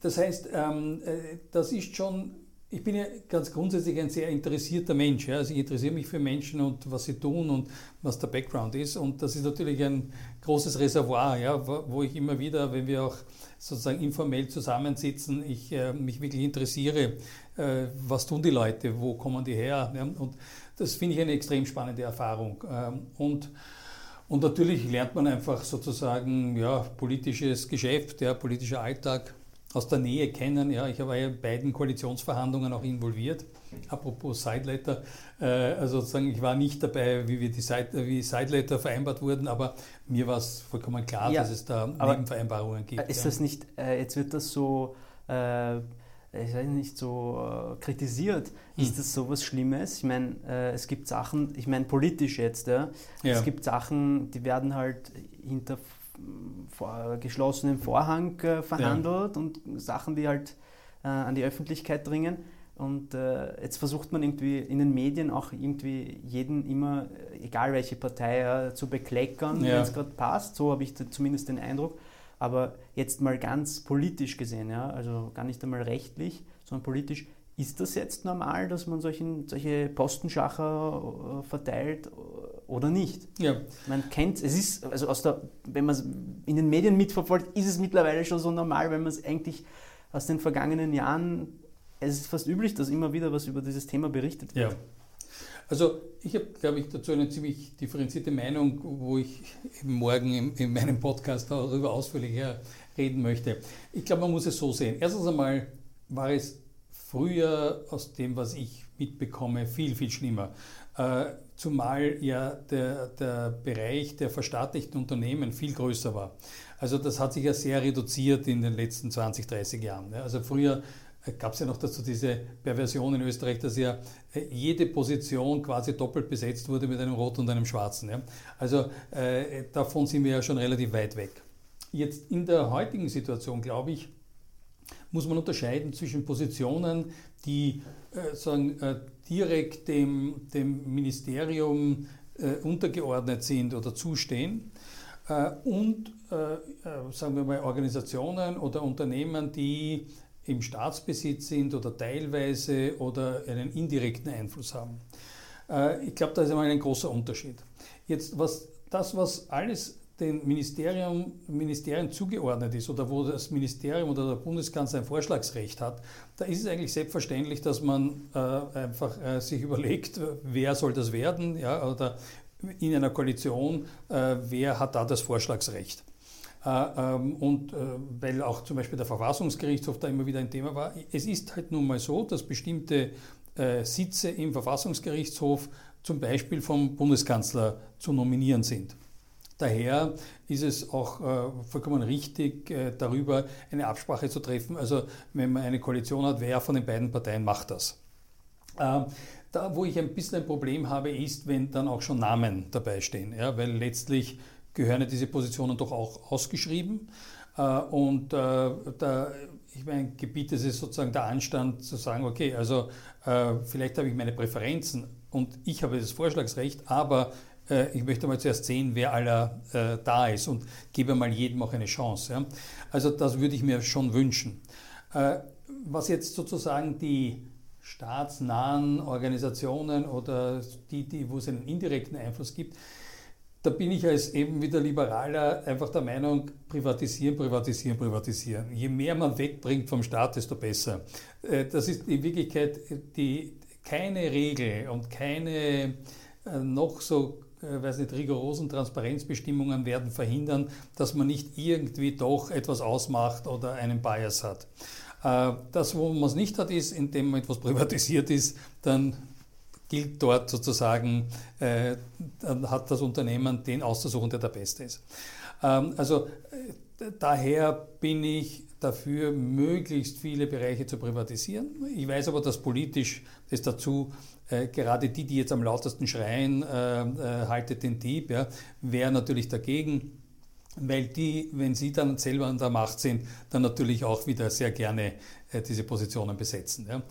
das heißt, ähm, äh, das ist schon ich bin ja ganz grundsätzlich ein sehr interessierter Mensch. Also ich interessiere mich für Menschen und was sie tun und was der Background ist. Und das ist natürlich ein großes Reservoir, ja, wo ich immer wieder, wenn wir auch sozusagen informell zusammensitzen, ich äh, mich wirklich interessiere, äh, was tun die Leute, wo kommen die her. Und das finde ich eine extrem spannende Erfahrung. Ähm, und und natürlich lernt man einfach sozusagen ja, politisches Geschäft, ja, politischer Alltag aus der Nähe kennen. Ja, ich war ja in beiden Koalitionsverhandlungen auch involviert. Apropos Sideletter, äh, also sozusagen, ich war nicht dabei, wie, wir die Side, wie Sideletter vereinbart wurden, aber mir war es vollkommen klar, ja, dass es da Nebenvereinbarungen gibt. Ist ja. das nicht, äh, jetzt wird das so, äh, ich weiß nicht, so äh, kritisiert. Hm. Ist das so was Schlimmes? Ich meine, äh, es gibt Sachen, ich meine politisch jetzt, ja, ja, es gibt Sachen, die werden halt hinter vor geschlossenem Vorhang äh, verhandelt ja. und Sachen, die halt äh, an die Öffentlichkeit dringen. Und äh, jetzt versucht man irgendwie in den Medien auch irgendwie jeden immer, egal welche Partei, zu bekleckern, ja. wenn es gerade passt. So habe ich zumindest den Eindruck. Aber jetzt mal ganz politisch gesehen, ja, also gar nicht einmal rechtlich, sondern politisch, ist das jetzt normal, dass man solchen, solche Postenschacher äh, verteilt oder nicht? Ja. Man kennt, es ist, also aus der, wenn man es in den Medien mitverfolgt, ist es mittlerweile schon so normal, wenn man es eigentlich aus den vergangenen Jahren, es ist fast üblich, dass immer wieder was über dieses Thema berichtet wird. Ja. Also ich habe, glaube ich, dazu eine ziemlich differenzierte Meinung, wo ich morgen in, in meinem Podcast darüber ausführlicher reden möchte. Ich glaube, man muss es so sehen. Erstens einmal war es früher aus dem, was ich mitbekomme, viel, viel schlimmer. Äh, zumal ja der, der Bereich der verstaatlichten Unternehmen viel größer war. Also das hat sich ja sehr reduziert in den letzten 20, 30 Jahren. Also früher gab es ja noch dazu diese Perversion in Österreich, dass ja äh, jede Position quasi doppelt besetzt wurde mit einem roten und einem schwarzen. Also äh, davon sind wir ja schon relativ weit weg. Jetzt in der heutigen Situation, glaube ich, muss man unterscheiden zwischen Positionen, die äh, sagen, äh, direkt dem, dem Ministerium äh, untergeordnet sind oder zustehen äh, und, äh, äh, sagen wir mal, Organisationen oder Unternehmen, die im Staatsbesitz sind oder teilweise oder einen indirekten Einfluss haben. ich glaube, da ist einmal ein großer Unterschied. Jetzt, was das, was alles den Ministerium, Ministerien zugeordnet ist oder wo das Ministerium oder der Bundeskanzler ein Vorschlagsrecht hat, da ist es eigentlich selbstverständlich, dass man äh, einfach äh, sich überlegt, wer soll das werden ja, oder in einer Koalition, äh, wer hat da das Vorschlagsrecht. Äh, ähm, und äh, weil auch zum Beispiel der Verfassungsgerichtshof da immer wieder ein Thema war, es ist halt nun mal so, dass bestimmte äh, Sitze im Verfassungsgerichtshof zum Beispiel vom Bundeskanzler zu nominieren sind. Daher ist es auch äh, vollkommen richtig, äh, darüber eine Absprache zu treffen. Also wenn man eine Koalition hat, wer von den beiden Parteien macht das? Äh, da, wo ich ein bisschen ein Problem habe, ist, wenn dann auch schon Namen dabei stehen. Ja, weil letztlich gehören ja diese Positionen doch auch ausgeschrieben. Äh, und äh, da, ich meine, gebietet es sozusagen der Anstand zu sagen, okay, also äh, vielleicht habe ich meine Präferenzen und ich habe das Vorschlagsrecht, aber ich möchte mal zuerst sehen, wer aller äh, da ist und gebe mal jedem auch eine Chance. Ja? Also das würde ich mir schon wünschen. Äh, was jetzt sozusagen die staatsnahen Organisationen oder die, die, wo es einen indirekten Einfluss gibt, da bin ich als eben wieder Liberaler einfach der Meinung, privatisieren, privatisieren, privatisieren. Je mehr man wegbringt vom Staat, desto besser. Äh, das ist in Wirklichkeit die, keine Regel und keine äh, noch so äh, weiß nicht, rigorosen Transparenzbestimmungen werden verhindern, dass man nicht irgendwie doch etwas ausmacht oder einen Bias hat. Äh, das, wo man es nicht hat, ist, indem etwas privatisiert ist, dann gilt dort sozusagen, äh, hat das Unternehmen den auszusuchen, der der Beste ist. Ähm, also daher bin ich dafür, möglichst viele Bereiche zu privatisieren. Ich weiß aber, dass politisch es dazu äh, gerade die, die jetzt am lautesten schreien, äh, äh, haltet den Dieb, ja, wären natürlich dagegen, weil die, wenn sie dann selber an der Macht sind, dann natürlich auch wieder sehr gerne äh, diese Positionen besetzen. Ja.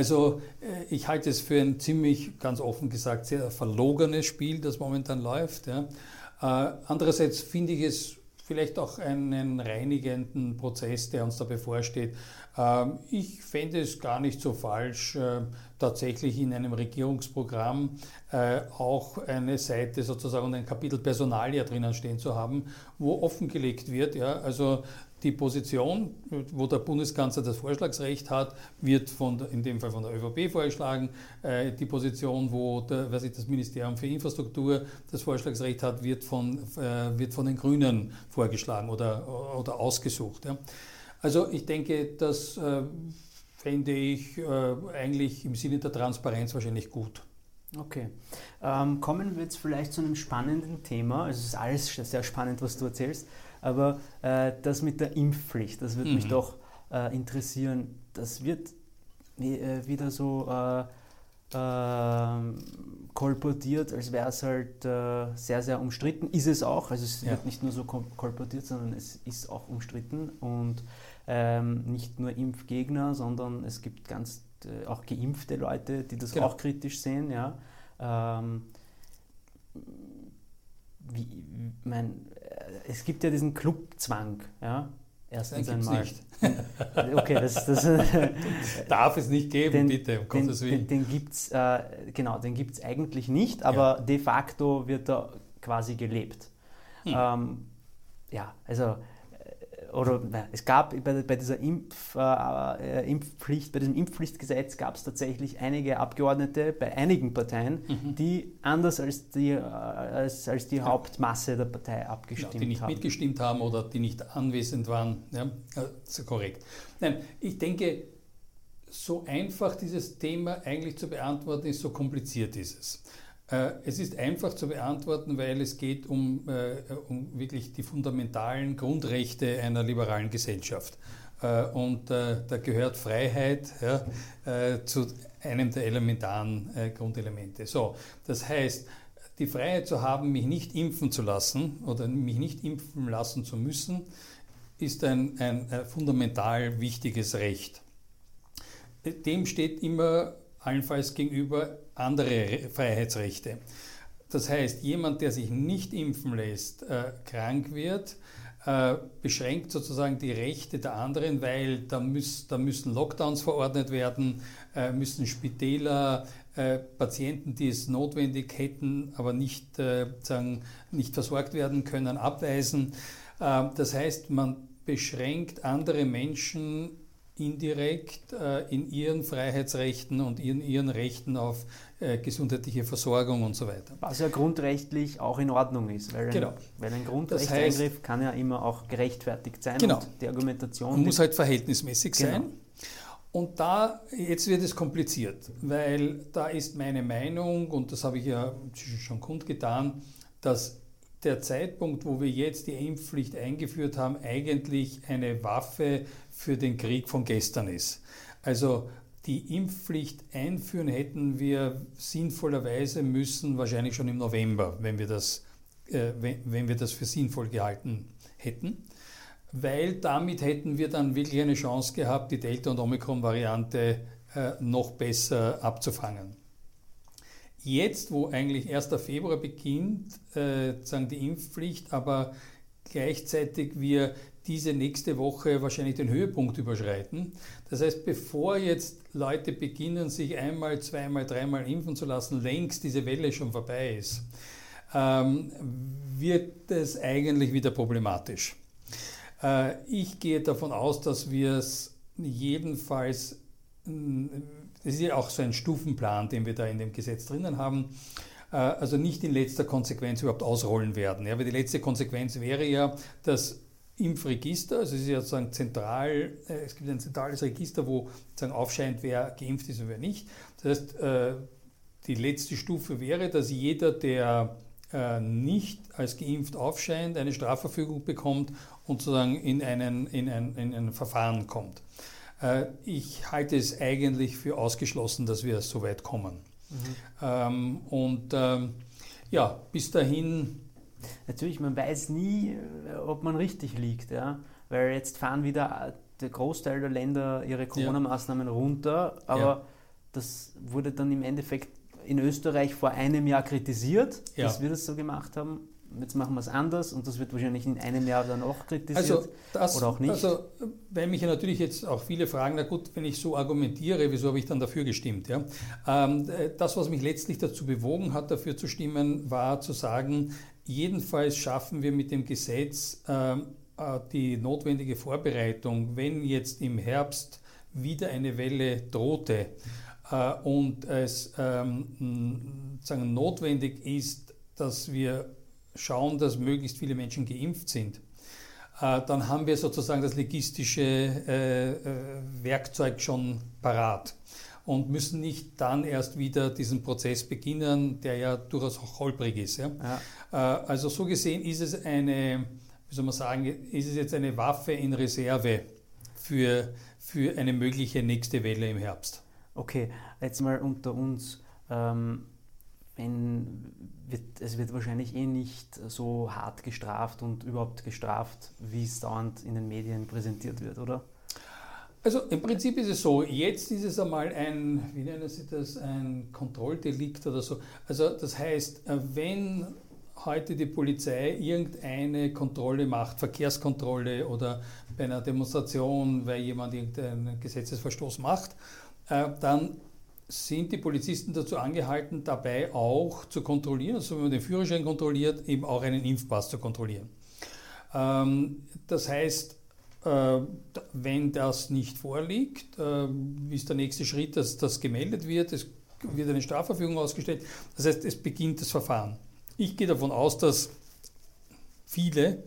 Also äh, ich halte es für ein ziemlich, ganz offen gesagt, sehr verlogenes Spiel, das momentan läuft. Ja. Äh, andererseits finde ich es vielleicht auch einen reinigenden Prozess, der uns da bevorsteht. Ähm, ich fände es gar nicht so falsch, äh, tatsächlich in einem Regierungsprogramm auch eine Seite sozusagen und ein Kapitel Personalia drinnen stehen zu haben, wo offengelegt wird, ja, also die Position, wo der Bundeskanzler das Vorschlagsrecht hat, wird von, in dem Fall von der ÖVP vorgeschlagen. Äh, die Position, wo der, was ich, das Ministerium für Infrastruktur das Vorschlagsrecht hat, wird von, äh, wird von den Grünen vorgeschlagen oder, oder ausgesucht. Ja. Also ich denke, das äh, fände ich äh, eigentlich im Sinne der Transparenz wahrscheinlich gut. Okay. Ähm, kommen wir jetzt vielleicht zu einem spannenden Thema. Also es ist alles sehr spannend, was du erzählst. Aber äh, das mit der Impfpflicht, das würde mhm. mich doch äh, interessieren. Das wird äh, wieder so äh, ähm, kolportiert, als wäre es halt äh, sehr, sehr umstritten. Ist es auch. Also es ja. wird nicht nur so kolportiert, sondern es ist auch umstritten. Und ähm, nicht nur Impfgegner, sondern es gibt ganz auch geimpfte Leute, die das genau. auch kritisch sehen. Ja. Ähm, wie, mein, es gibt ja diesen Clubzwang, ja, erstens Nein, einmal. Nicht. okay, das, das darf es nicht geben, den, bitte, um den, Gottes Willen. Den, den gibt es äh, genau, den gibt es eigentlich nicht, aber ja. de facto wird er quasi gelebt. Hm. Ähm, ja, also oder es gab bei, bei dieser Impf, äh, äh, Impfpflicht, bei diesem Impfpflichtgesetz gab es tatsächlich einige Abgeordnete bei einigen Parteien, mhm. die anders als die, äh, als, als die ja. Hauptmasse der Partei abgestimmt ja, die nicht haben. mitgestimmt haben oder die nicht anwesend waren. Ja, also korrekt. Nein, ich denke, so einfach dieses Thema eigentlich zu beantworten ist, so kompliziert ist es. Äh, es ist einfach zu beantworten, weil es geht um, äh, um wirklich die fundamentalen Grundrechte einer liberalen Gesellschaft. Äh, und da gehört Freiheit ja, zu einem der elementaren Grundelemente. So, das heißt, die Freiheit zu haben, mich nicht impfen zu lassen oder mich nicht impfen lassen zu müssen, ist ein, ein fundamental wichtiges Recht. Dem steht immer allenfalls gegenüber andere Freiheitsrechte. Das heißt, jemand, der sich nicht impfen lässt, äh, krank wird, äh, beschränkt sozusagen die Rechte der anderen, weil da, müß, da müssen Lockdowns verordnet werden, äh, müssen Spitäler äh, Patienten, die es notwendig hätten, aber nicht, äh, sagen, nicht versorgt werden können, abweisen. Äh, das heißt, man beschränkt andere Menschen indirekt äh, in ihren Freiheitsrechten und in ihren Rechten auf äh, gesundheitliche Versorgung und so weiter. Was ja grundrechtlich auch in Ordnung ist, weil, genau. ein, weil ein Grundrechtseingriff das heißt, kann ja immer auch gerechtfertigt sein genau. und die Argumentation... Und muss halt verhältnismäßig genau. sein. Und da, jetzt wird es kompliziert, weil da ist meine Meinung, und das habe ich ja schon kundgetan, dass der Zeitpunkt, wo wir jetzt die Impfpflicht eingeführt haben, eigentlich eine Waffe für den Krieg von gestern ist. Also die Impfpflicht einführen hätten wir sinnvollerweise müssen, wahrscheinlich schon im November, wenn wir das, äh, wenn, wenn wir das für sinnvoll gehalten hätten. Weil damit hätten wir dann wirklich eine Chance gehabt, die Delta- und Omikron-Variante äh, noch besser abzufangen. Jetzt, wo eigentlich 1. Februar beginnt, äh, sagen die Impfpflicht, aber gleichzeitig wir diese nächste Woche wahrscheinlich den Höhepunkt überschreiten. Das heißt, bevor jetzt Leute beginnen, sich einmal, zweimal, dreimal impfen zu lassen, längst diese Welle schon vorbei ist, ähm, wird es eigentlich wieder problematisch. Äh, ich gehe davon aus, dass wir es jedenfalls das ist ja auch so ein Stufenplan, den wir da in dem Gesetz drinnen haben. Äh, also nicht in letzter Konsequenz überhaupt ausrollen werden. Ja, weil die letzte Konsequenz wäre ja, dass Impfregister, also es ist ja sozusagen zentral, äh, es gibt ein zentrales Register, wo sozusagen aufscheint, wer geimpft ist und wer nicht. Das heißt, äh, die letzte Stufe wäre, dass jeder, der nicht als geimpft aufscheint, eine Strafverfügung bekommt und sozusagen in, einen, in, ein, in ein Verfahren kommt. Äh, ich halte es eigentlich für ausgeschlossen, dass wir so weit kommen. Mhm. Ähm, und ähm, ja, bis dahin. Natürlich, man weiß nie, äh, ob man richtig liegt, ja? weil jetzt fahren wieder äh, der Großteil der Länder ihre Corona-Maßnahmen runter, aber ja. das wurde dann im Endeffekt in Österreich vor einem Jahr kritisiert, ja. dass wir das so gemacht haben. jetzt machen wir es anders und das wird wahrscheinlich in einem Jahr dann auch kritisiert also das, oder auch nicht? Also, weil mich ja natürlich jetzt auch viele fragen, na gut, wenn ich so argumentiere, wieso habe ich dann dafür gestimmt? Ja? Ähm, das, was mich letztlich dazu bewogen hat, dafür zu stimmen, war zu sagen, jedenfalls schaffen wir mit dem Gesetz ähm, äh, die notwendige Vorbereitung, wenn jetzt im Herbst wieder eine Welle drohte äh, und es ähm, sagen, notwendig ist, dass wir schauen, dass möglichst viele Menschen geimpft sind, äh, dann haben wir sozusagen das logistische äh, äh, Werkzeug schon parat und müssen nicht dann erst wieder diesen Prozess beginnen, der ja durchaus auch holprig ist. Ja? ja. Also so gesehen ist es eine, wie soll man sagen, ist es jetzt eine Waffe in Reserve für, für eine mögliche nächste Welle im Herbst. Okay, jetzt mal unter uns. Ähm, wenn wird, es wird wahrscheinlich eh nicht so hart gestraft und überhaupt gestraft, wie es dauernd in den Medien präsentiert wird, oder? Also im Prinzip ist es so, jetzt ist es einmal ein, wie nennen Sie das, ein Kontrolldelikt oder so. Also das heißt, äh, wenn heute die Polizei irgendeine Kontrolle macht, Verkehrskontrolle oder bei einer Demonstration, weil jemand irgendeinen Gesetzesverstoß macht, äh, dann sind die Polizisten dazu angehalten, dabei auch zu kontrollieren, also wenn man den Führerschein kontrolliert, eben auch einen Impfpass zu kontrollieren. Ähm, das heißt, wenn das nicht vorliegt, äh, ist der nächste Schritt, dass das gemeldet wird, es wird eine Strafverfügung ausgestellt, das heißt, es beginnt das Verfahren. Ich gehe davon aus, dass viele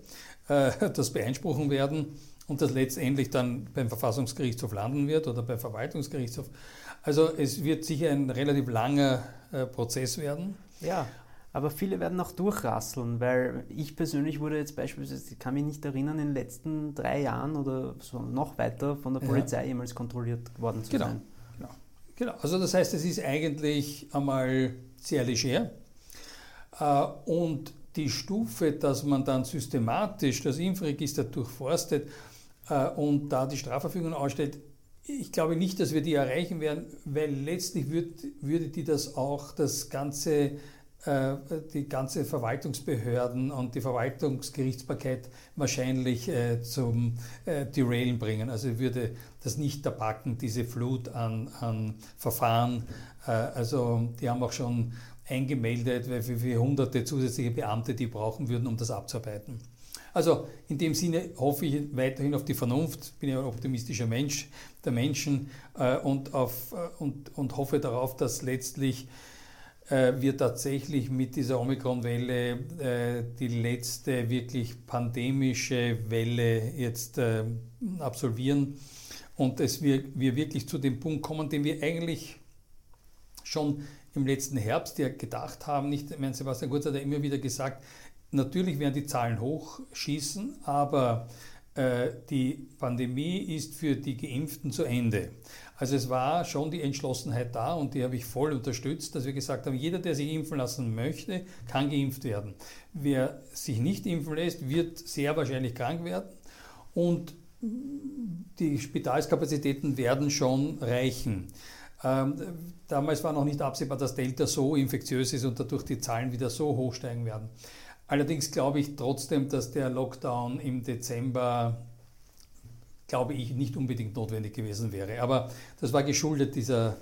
äh, das beeinspruchen werden und das letztendlich dann beim Verfassungsgerichtshof landen wird oder beim Verwaltungsgerichtshof. Also es wird sicher ein relativ langer äh, Prozess werden. Ja, aber viele werden auch durchrasseln, weil ich persönlich wurde jetzt beispielsweise, ich kann mich nicht erinnern, in den letzten drei Jahren oder so noch weiter von der Polizei ja. jemals kontrolliert worden zu genau. sein. Genau. genau. Also das heißt, es ist eigentlich einmal sehr leger. Äh, und die Stufe, dass man dann systematisch das Impfregister durchforstet äh, und da die Strafverfügung ausstellt, ich glaube nicht, dass wir die erreichen werden, weil letztlich würd, würde die das auch das ganze, die ganze Verwaltungsbehörden und die Verwaltungsgerichtsbarkeit wahrscheinlich äh, zum äh, Derailen bringen. Also würde das nicht erpacken, diese Flut an, an Verfahren. Äh, also die haben auch schon eingemeldet, weil wir, hunderte zusätzliche Beamte, die brauchen würden, um das abzuarbeiten. Also in dem Sinne hoffe ich weiterhin auf die Vernunft, bin ja ein optimistischer Mensch der Menschen äh, und, auf, äh, und, und hoffe darauf, dass letztlich äh, wir tatsächlich mit dieser Omikron-Welle äh, die letzte wirklich pandemische Welle jetzt äh, absolvieren und dass wir, wir wirklich zu dem Punkt kommen, den wir eigentlich schon im letzten Herbst ja gedacht haben, nicht, ich meine, Sebastian Kurz hat ja immer wieder gesagt, Natürlich werden die Zahlen hochschießen, aber äh, die Pandemie ist für die Geimpften zu Ende. Also es war schon die Entschlossenheit da und die habe ich voll unterstützt, dass wir gesagt haben, jeder, der sich impfen lassen möchte, kann geimpft werden. Wer sich nicht impfen lässt, wird sehr wahrscheinlich krank werden und die Spitalskapazitäten werden schon reichen. Ähm, damals war noch nicht absehbar, dass Delta so infektiös ist und dadurch die Zahlen wieder so hoch steigen werden. Allerdings glaube ich trotzdem, dass der Lockdown im Dezember, glaube ich, nicht unbedingt notwendig gewesen wäre. Aber das war geschuldet dieser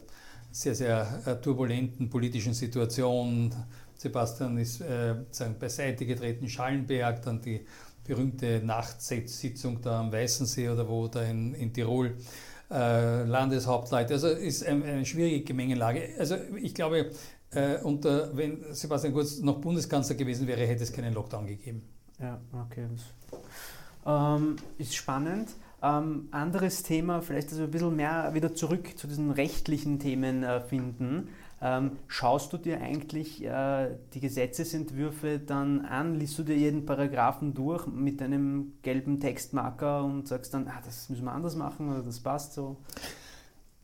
sehr, sehr äh, turbulenten politischen Situation. Sebastian ist äh, sagen, beiseite getreten, Schallenberg, dann die berühmte Nachtsitzung da am Weißensee oder wo da in, in Tirol. Äh, Landeshauptleute. Also ist eine, eine schwierige Gemengelage. Also ich glaube, äh, und äh, wenn Sebastian Kurz noch Bundeskanzler gewesen wäre, hätte es keinen Lockdown gegeben. Ja, okay. Ähm, ist spannend. Ähm, anderes Thema, vielleicht dass wir ein bisschen mehr wieder zurück zu diesen rechtlichen Themen äh, finden. Ähm, schaust du dir eigentlich äh, die Gesetzesentwürfe dann an, liest du dir jeden Paragraphen durch mit einem gelben Textmarker und sagst dann, ah, das müssen wir anders machen oder das passt so?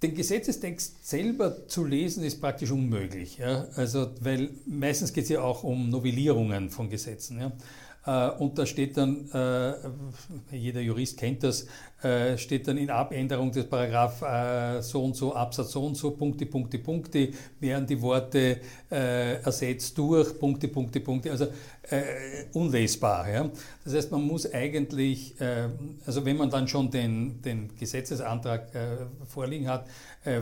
Den Gesetzestext selber zu lesen ist praktisch unmöglich. Ja? Also, weil meistens geht es ja auch um Novellierungen von Gesetzen. Ja? Äh, und da steht dann, äh, jeder Jurist kennt das, äh, steht dann in Abänderung des Paragraph so und so, Absatz so und so, Punkte, Punkte, Punkte, werden die Worte ersetzt durch Punkte, Punkte, Punkte, also unlesbar. Ja? Das heißt, man muss eigentlich, also wenn man dann schon den, den Gesetzesantrag vorliegen hat,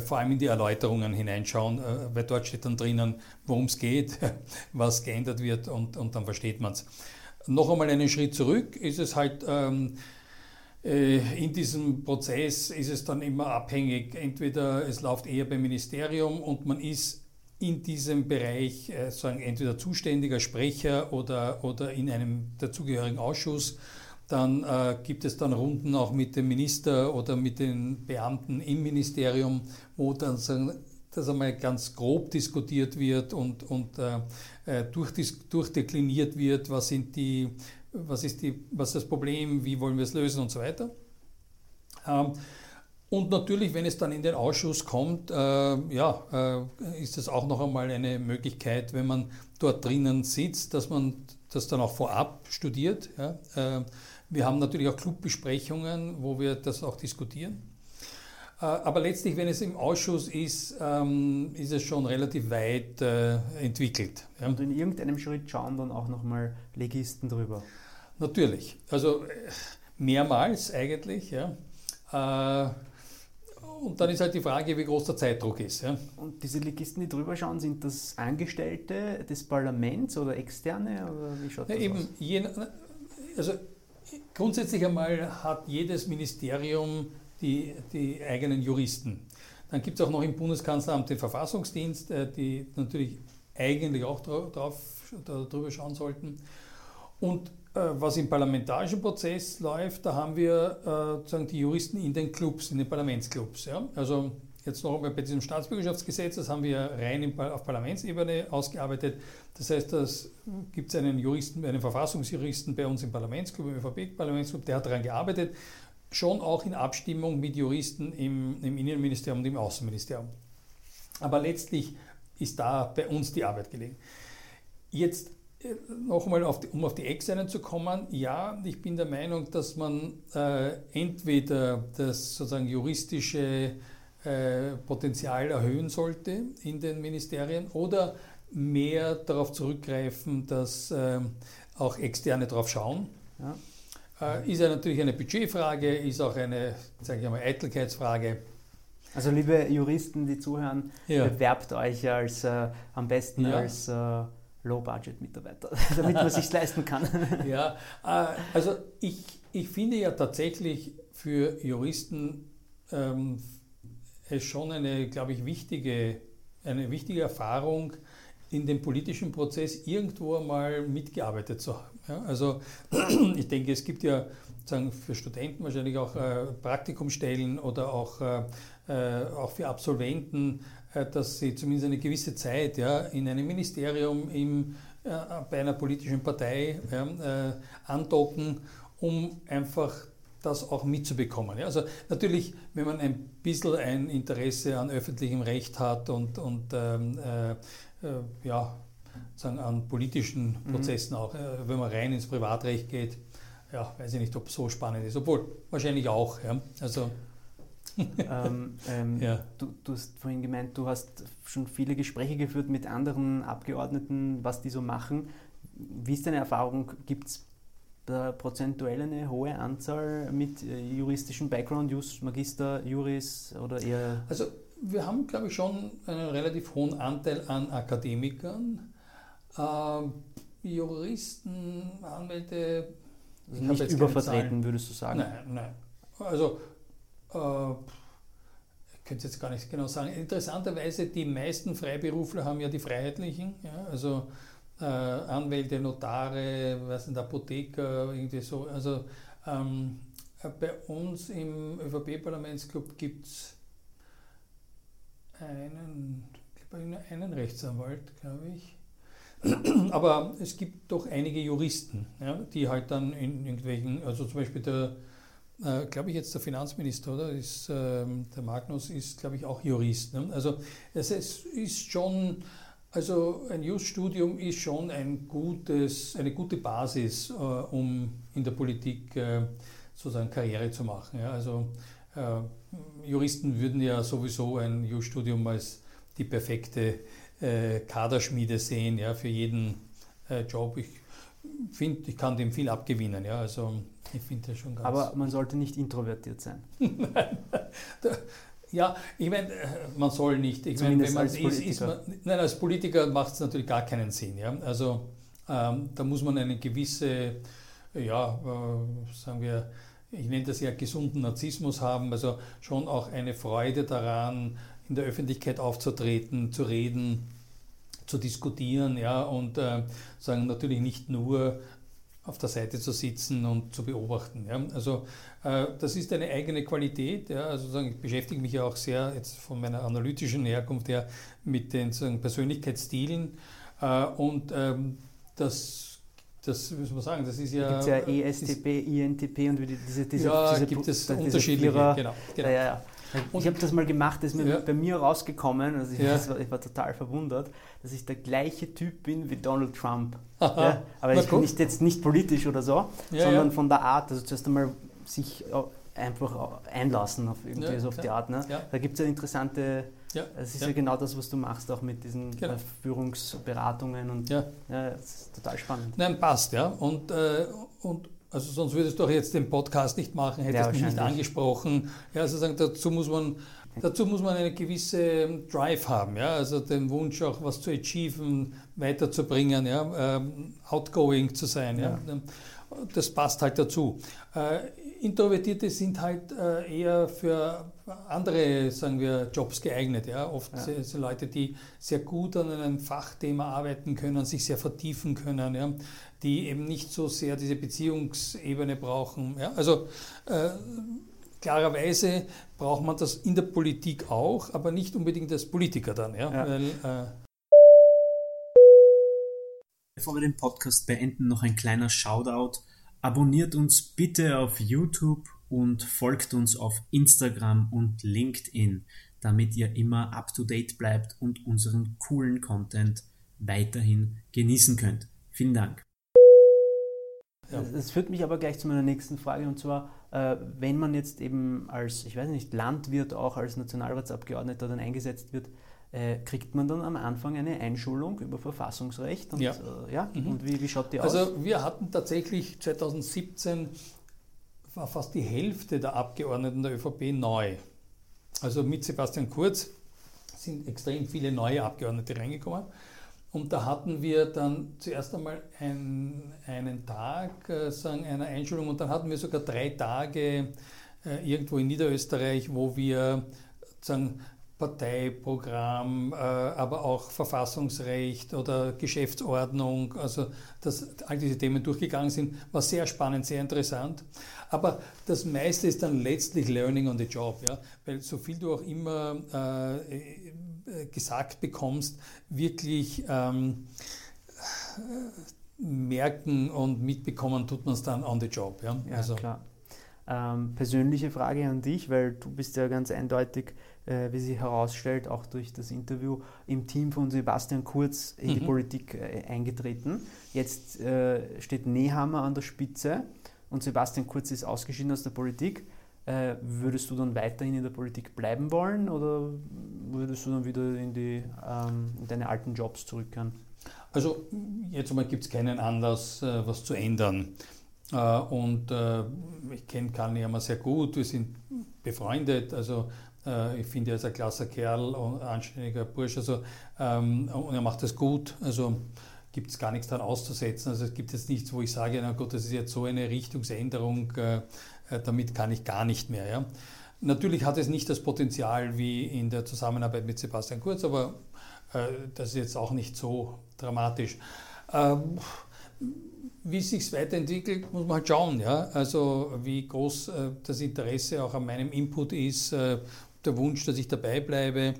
vor allem in die Erläuterungen hineinschauen, weil dort steht dann drinnen, worum es geht, was geändert wird und, und dann versteht man es. Noch einmal einen Schritt zurück ist es halt, ähm, äh, in diesem Prozess ist es dann immer abhängig, entweder es läuft eher beim Ministerium und man ist in diesem Bereich äh, sagen, entweder zuständiger Sprecher oder, oder in einem dazugehörigen Ausschuss. Dann äh, gibt es dann Runden auch mit dem Minister oder mit den Beamten im Ministerium, wo dann sagen, das einmal ganz grob diskutiert wird und, und äh, äh durchdekliniert wird, was, sind die, was, ist die, was ist das Problem, wie wollen wir es lösen und so weiter. Ähm, und natürlich, wenn es dann in den Ausschuss kommt, äh, ja, äh, ist das auch noch einmal eine Möglichkeit, wenn man dort drinnen sitzt, dass man das dann auch vorab studiert. Ja. Äh, wir haben natürlich auch Clubbesprechungen, wo wir das auch diskutieren. Äh, aber letztlich, wenn es im Ausschuss ist, ähm, ist es schon relativ weit äh, entwickelt. Und in irgendeinem Schritt schauen dann auch nochmal Legisten drüber. Natürlich. Also äh, mehrmals eigentlich. Ja. Und dann ist halt die Frage, wie groß der Zeitdruck ist. Ja. Und diese Legisten, die drüber schauen, sind das Angestellte des Parlaments oder Externe? Oder wie schaut ja, das eben, je, also grundsätzlich einmal hat jedes Ministerium die, die eigenen Juristen. Dann gibt es auch noch im Bundeskanzleramt den Verfassungsdienst, äh, die natürlich eigentlich auch drauf, darüber schauen sollten. Und äh, was im parlamentarischen Prozess läuft, da haben wir äh, sozusagen die Juristen in den Clubs, in den Parlamentsclubs. Ja? Also jetzt noch einmal bei diesem Staatsbürgerschaftsgesetz, das haben wir rein auf Parlamentsebene ausgearbeitet. Das heißt, es gibt einen Juristen, einen Verfassungsjuristen bei uns im Parlamentsclub, im ÖVP-Parlamentsclub, der hat daran gearbeitet schon auch in Abstimmung mit Juristen im, im Innenministerium und im Außenministerium. Aber letztlich ist da bei uns die Arbeit gelegen. Jetzt äh, nochmal, auf um auf die Externen zu kommen, ja, ich bin der Meinung, dass man äh, entweder das sozusagen juristische äh, Potenzial erhöhen sollte in den Ministerien oder mehr darauf zurückgreifen, dass äh, auch Externe drauf schauen. Ja. Äh, ist ja natürlich eine Budgetfrage, ist auch eine, sage ich mal, Eitelkeitsfrage. Also liebe Juristen, die zuhören, ja. bewerbt euch als äh, am besten ja. als äh, Low-Budget-Mitarbeiter, damit man sich leisten kann. Ja, äh, also ich, ich finde ja tatsächlich für Juristen ähm, es schon eine, glaube ich, wichtige, eine wichtige Erfahrung, in dem politischen Prozess irgendwo einmal mitgearbeitet zu haben. Ja, also ich denke, es gibt ja sagen, für Studenten wahrscheinlich auch äh, Praktikumstellen oder auch, äh, äh, auch für Absolventen, äh, dass sie zumindest eine gewisse Zeit ja, in einem Ministerium, im, äh, bei einer politischen Partei ja, äh, andocken, um einfach das auch mitzubekommen. Ja, also natürlich, wenn man ein bisschen ein Interesse an öffentlichem Recht hat und, und ähm, ja, sagen, an politischen mhm. Prozessen mhm. auch. Äh, wenn man rein ins Privatrecht geht, ja, weiß ich nicht, ob es so spannend ist. Obwohl, wahrscheinlich auch. Ja. Also, ähm, ähm, ja. du, du, hast vorhin gemeint, du hast schon viele Gespräche geführt mit anderen Abgeordneten, was die so machen. Wie ist deine Erfahrung? Gibt es prozentuell eine hohe Anzahl mit äh, juristischem Background, Just, Magister, Juris oder eher? Also wir haben, glaube ich, schon einen relativ hohen Anteil an Akademikern. Äh, Juristen, Anwälte. Also nicht übervertreten, würdest du sagen? Nein, nein. Also, äh, ich könnte es jetzt gar nicht genau sagen. Interessanterweise, die meisten Freiberufler haben ja die Freiheitlichen, ja, also äh, Anwälte, Notare, was sind Apotheker, irgendwie so. Also, ähm, bei uns im ÖVP-Parlamentsclub gibt es einen, einen Rechtsanwalt, glaube ich. Aber es gibt doch einige Juristen, ja, die halt dann in irgendwelchen, also zum Beispiel der, äh, glaube ich jetzt der Finanzminister, oder? Ist, äh, der Magnus ist, glaube ich, auch Jurist. Ne? Also es ist, ist schon, Also ein Just-Studium ist schon ein gutes, eine gute Basis, äh, um in der Politik äh, sozusagen Karriere zu machen. Ja, also äh, Juristen würden ja sowieso ein Just-Studium als die perfekte äh, Kaderschmiede sehen ja, für jeden äh, Job. Ich finde, ich kann dem viel abgewinnen. Ja, also ich finde das schon ganz. Aber man sollte nicht introvertiert sein. Nein, ja, ich meine, äh, man soll nicht. Ich meine, wenn man als ist, ist man, nein, als Politiker macht es natürlich gar keinen Sinn. Ja? Also ähm, da muss man eine gewisse, ja, äh, sagen wir, ich nenne das ja gesunden Narzissmus haben, also schon auch eine Freude daran, in der Öffentlichkeit aufzutreten, zu reden, zu diskutieren, ja, und äh, sagen natürlich nicht nur auf der Seite zu sitzen und zu beobachten. Ja. Also äh, das ist eine eigene Qualität. Ja. Also sagen, ich beschäftige mich ja auch sehr jetzt von meiner analytischen Herkunft her mit den sagen, Persönlichkeitsstilen äh, und ähm, das das muss man sagen, das ist ja. Gibt es ja ESTP, INTP und diese, diese, ja, diese, gibt es unterschiedliche, Vierer, genau. genau. Ja, ja. Ich habe das mal gemacht, das ist mir ja. bei mir rausgekommen, also ich, ja. war, ich, war, total verwundert, dass ich der gleiche Typ bin wie Donald Trump. Ja? Aber ich bin nicht, jetzt nicht politisch oder so, sondern von der Art, also zuerst einmal sich einfach einlassen auf irgendwie so auf die Art. Ne? Da gibt es ja interessante, es ist ja. genau das, was du machst, auch mit diesen genau. Äh, Führungsberatungen und ja. das ist total spannend. Nein, passt, ja. Und, äh, und also sonst würdest du doch jetzt den Podcast nicht machen, hättest ja, mich nicht angesprochen. Ja, also sagen, dazu muss man Dazu muss man eine gewisse Drive haben, ja, also den Wunsch auch was zu achieven, weiterzubringen, ja, ähm, outgoing zu sein, ja. ja. Das passt halt dazu. Äh, Introvertierte sind halt äh, eher für andere, sagen wir, Jobs geeignet. Ja? Oft ja. sind Leute, die sehr gut an einem Fachthema arbeiten können, sich sehr vertiefen können, ja? die eben nicht so sehr diese Beziehungsebene brauchen. Ja? Also äh, klarerweise braucht man das in der Politik auch, aber nicht unbedingt als Politiker dann. Ja? ja. Weil, äh Bevor wir den Podcast beenden, noch ein kleiner Shoutout Abonniert uns bitte auf YouTube und folgt uns auf Instagram und LinkedIn, damit ihr immer up-to-date bleibt und unseren coolen Content weiterhin genießen könnt. Vielen Dank. Das führt mich aber gleich zu meiner nächsten Frage und zwar, äh, wenn man jetzt eben als, ich weiß nicht, Landwirt auch als Nationalratsabgeordneter dann eingesetzt wird, äh, kriegt man dann am Anfang eine Einschulung über Verfassungsrecht? Und, ja. Äh, ja? Mhm. und wie, wie schaut die also aus? Also wir hatten tatsächlich 2017 war fast die Hälfte der Abgeordneten der ÖVP neu. Also mit Sebastian Kurz sind extrem viele neue Abgeordnete reingekommen. Und da hatten wir dann zuerst einmal ein, einen Tag äh, sagen, einer Einschulung und dann hatten wir sogar drei Tage äh, irgendwo in Niederösterreich, wo wir sagen, Parteiprogramm, äh, aber auch Verfassungsrecht oder Geschäftsordnung, also dass all diese Themen durchgegangen sind, war sehr spannend, sehr interessant. Aber das meiste ist dann letztlich Learning on the Job, ja? weil so viel du auch immer äh, äh gesagt bekommst, wirklich ähm, merken und mitbekommen tut man es dann on the Job. Ja, ja also, klar. Ähm, persönliche Frage an dich, weil du bist ja ganz eindeutig wie sich herausstellt, auch durch das Interview im Team von Sebastian Kurz in mhm. die Politik äh, eingetreten. Jetzt äh, steht Nehammer an der Spitze und Sebastian Kurz ist ausgeschieden aus der Politik. Äh, würdest du dann weiterhin in der Politik bleiben wollen oder würdest du dann wieder in, die, ähm, in deine alten Jobs zurückkehren? Also jetzt einmal gibt es keinen Anlass, äh, was zu ändern. Äh, und ich kenne Karl Nehammer sehr gut, wir sind befreundet, also äh, ich finde, er ist ein klasse Kerl und ein anständiger Bursch. Also, ähm, und er macht das gut. Also gibt es gar nichts daran auszusetzen. Also es gibt jetzt nichts, wo ich sage, na Gott, das ist jetzt so eine Richtungsänderung, äh, äh, damit kann ich gar nicht mehr. Ja. Natürlich hat es nicht das Potenzial wie in der Zusammenarbeit mit Sebastian Kurz, aber äh, das ist jetzt auch nicht so dramatisch. Ähm, wie es sich weiterentwickelt, muss man halt schauen. Ja? Also wie groß äh, das Interesse auch an meinem Input ist, äh, der Wunsch, dass ich dabei bleibe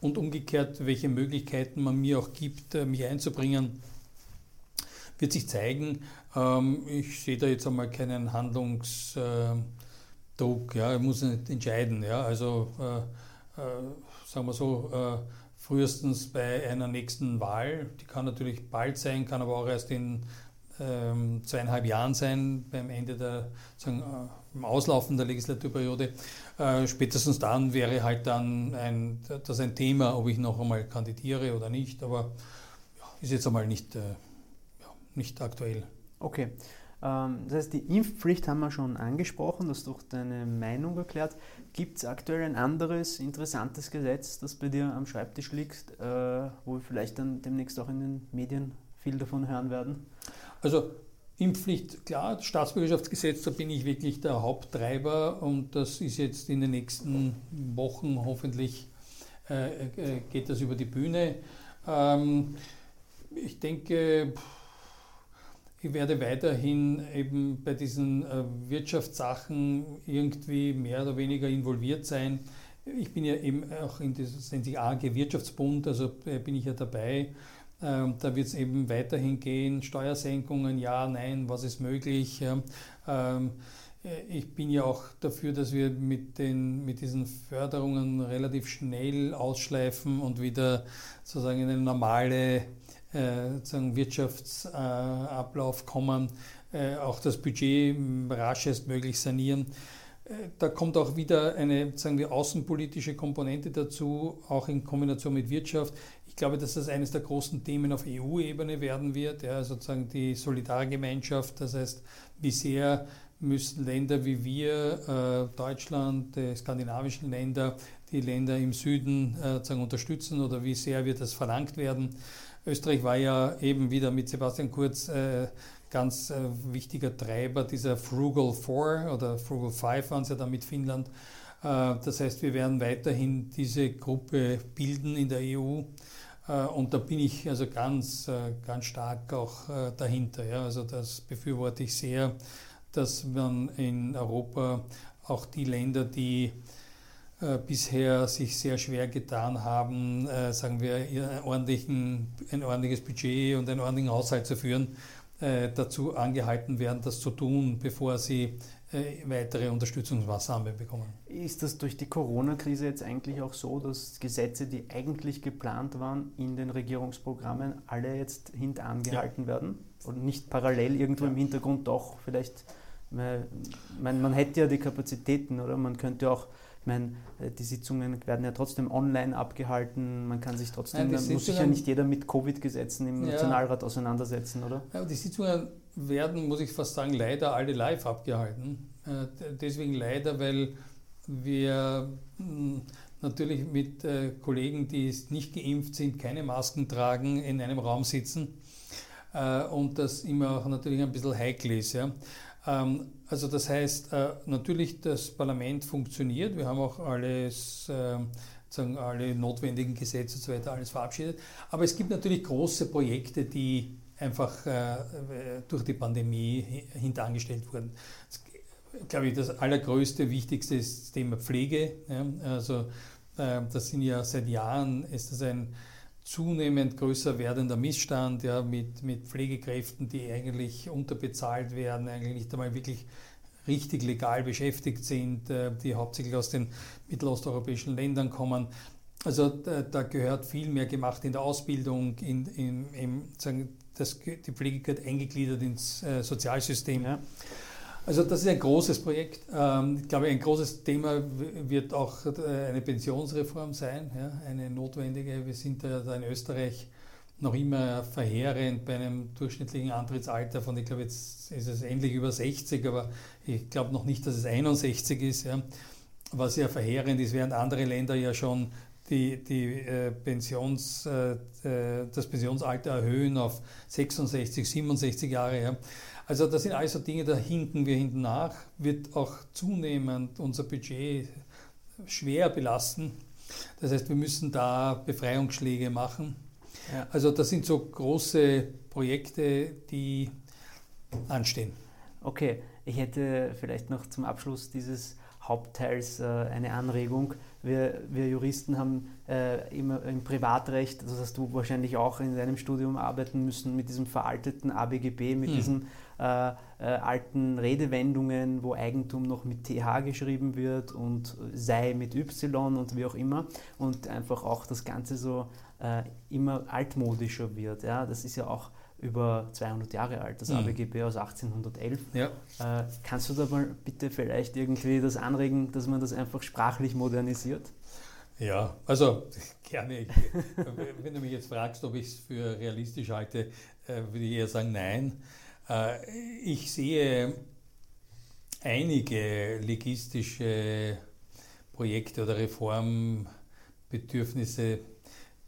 und umgekehrt, welche Möglichkeiten man mir auch gibt, äh, mich einzubringen, wird sich zeigen. Ähm, ich sehe da jetzt einmal keinen Handlungsdruck, ja, ich muss nicht entscheiden. Ja, also äh, äh, sagen wir so, frühestens bei einer nächsten Wahl. Die kann natürlich bald sein, kann aber auch erst in ähm, zweieinhalb Jahren sein, beim Ende der, sagen, im Auslaufen der Legislaturperiode. Äh, spätestens dann wäre halt dann ein, das ein Thema, ob ich noch einmal kandidiere oder nicht, aber ja, ist jetzt einmal nicht, äh, ja, nicht aktuell. Okay. Ähm, das heißt, die Impfpflicht haben wir schon angesprochen, das ist doch deine Meinung erklärt. Gibt es aktuell ein anderes interessantes Gesetz, das bei dir am Schreibtisch liegt, äh, wo wir vielleicht dann demnächst auch in den Medien viel davon hören werden? Also Impfpflicht, klar, Staatsbürgerschaftsgesetz, da bin ich wirklich der Haupttreiber und das ist jetzt in den nächsten Wochen hoffentlich äh, äh, geht das über die Bühne. Ähm, ich denke, ich werde weiterhin eben bei diesen äh, Wirtschaftssachen irgendwie mehr oder weniger involviert sein. Ich bin ja eben auch in diesem AG Wirtschaftsbund, also äh, bin ich ja dabei. Ähm, da wird es eben weiterhin gehen, Steuersenkungen, ja, nein, was ist möglich. Ähm, äh, ich bin ja auch dafür, dass wir mit, den, mit diesen Förderungen relativ schnell ausschleifen und wieder sozusagen in eine normale äh, Wirtschaftsablauf kommen, äh, auch das Budget raschestmöglich sanieren. Da kommt auch wieder eine sagen wir, außenpolitische Komponente dazu, auch in Kombination mit Wirtschaft. Ich glaube, dass das eines der großen Themen auf EU-Ebene werden wird, ja, sozusagen die Solidargemeinschaft. Das heißt, wie sehr müssen Länder wie wir, äh, Deutschland, die skandinavischen Länder, die Länder im Süden äh, sozusagen unterstützen oder wie sehr wird das verlangt werden. Österreich war ja eben wieder mit Sebastian Kurz äh, ganz äh, wichtiger Treiber dieser Frugal Four oder Frugal Five waren es ja dann mit Finnland. Äh, das heißt, wir werden weiterhin diese Gruppe bilden in der EU. Äh, und da bin ich also ganz, äh, ganz stark auch äh, dahinter. Ja. Also das befürworte ich sehr, dass man in Europa auch die Länder, die bisher sich sehr schwer getan haben, sagen wir, ein ordentliches Budget und einen ordentlichen Haushalt zu führen, dazu angehalten werden, das zu tun, bevor sie weitere Unterstützungsmaßnahmen bekommen. Ist das durch die Corona-Krise jetzt eigentlich auch so, dass Gesetze, die eigentlich geplant waren in den Regierungsprogrammen, alle jetzt hintangehalten ja. werden und nicht parallel irgendwo ja. im Hintergrund doch vielleicht, man, man hätte ja die Kapazitäten oder man könnte auch ich meine, äh, die Sitzungen werden ja trotzdem online abgehalten. Man kann sich trotzdem, Nein, muss sich ja nicht jeder mit Covid-Gesetzen im ja, Nationalrat auseinandersetzen, oder? Ja, die Sitzungen werden, muss ich fast sagen, leider alle live abgehalten. Äh, deswegen leider, weil wir hm, natürlich mit äh, Kollegen, die nicht geimpft sind, keine Masken tragen, in einem Raum sitzen und das immer auch natürlich ein bisschen heikel ist. Ja. Ähm, also das heißt, äh, natürlich das Parlament funktioniert. Wir haben auch alles, ähm, sagen, alle notwendigen Gesetze und so weiter alles verabschiedet. Aber es gibt natürlich große Projekte, die einfach äh, durch die Pandemie hintangestellt wurden. Das, glaube ich, das allergrößte, wichtigste ist das Thema Pflege. Also äh, das sind ja seit Jahren, ist das ein zunehmend größer werdender Missstand ja, mit, mit Pflegekräften, die eigentlich unterbezahlt werden, eigentlich nicht einmal wirklich richtig legal beschäftigt sind, äh, die hauptsächlich aus den mittelosteuropäischen Ländern kommen. Also da, da, gehört viel mehr gemacht in der Ausbildung, in, in, in sagen, das, die Pflege gehört eingegliedert ins äh, Sozialsystem. Ja. Also das ist ein großes Projekt. Ähm, ich glaube, ein großes Thema wird auch äh, eine Pensionsreform sein, eine notwendige. Wir sind ja in Österreich noch immer verheerend bei einem durchschnittlichen Antrittsalter von, ich glaube, jetzt ist es endlich über 60, aber ich glaube noch nicht, dass es 61 ist, was ja verheerend ist, während andere Länder ja schon die, die äh, Pensions, äh, das Pensionsalter erhöhen auf 66, 67 Jahre. Ja. Also das sind also Dinge, da hinken wir hinten nach, wird auch zunehmend unser Budget schwer belasten. Das heißt, wir müssen da Befreiungsschläge machen. Ja. Also das sind so große Projekte, die anstehen. Okay, ich hätte vielleicht noch zum Abschluss dieses Hauptteils äh, eine Anregung. Wir, wir Juristen haben äh, immer im Privatrecht, das hast du wahrscheinlich auch in deinem Studium arbeiten müssen, mit diesem veralteten ABGB, mit mhm. diesem äh, äh, alten Redewendungen, wo Eigentum noch mit TH geschrieben wird und sei mit Y und wie auch immer und einfach auch das Ganze so äh, immer altmodischer wird. Ja? Das ist ja auch über 200 Jahre alt, das mhm. ABGB aus 1811. Ja. Äh, kannst du da mal bitte vielleicht irgendwie das anregen, dass man das einfach sprachlich modernisiert? Ja, also gerne. Ich, wenn du mich jetzt fragst, ob ich es für realistisch halte, äh, würde ich eher sagen, nein. Äh, ich sehe einige legistische Projekte oder Reformbedürfnisse,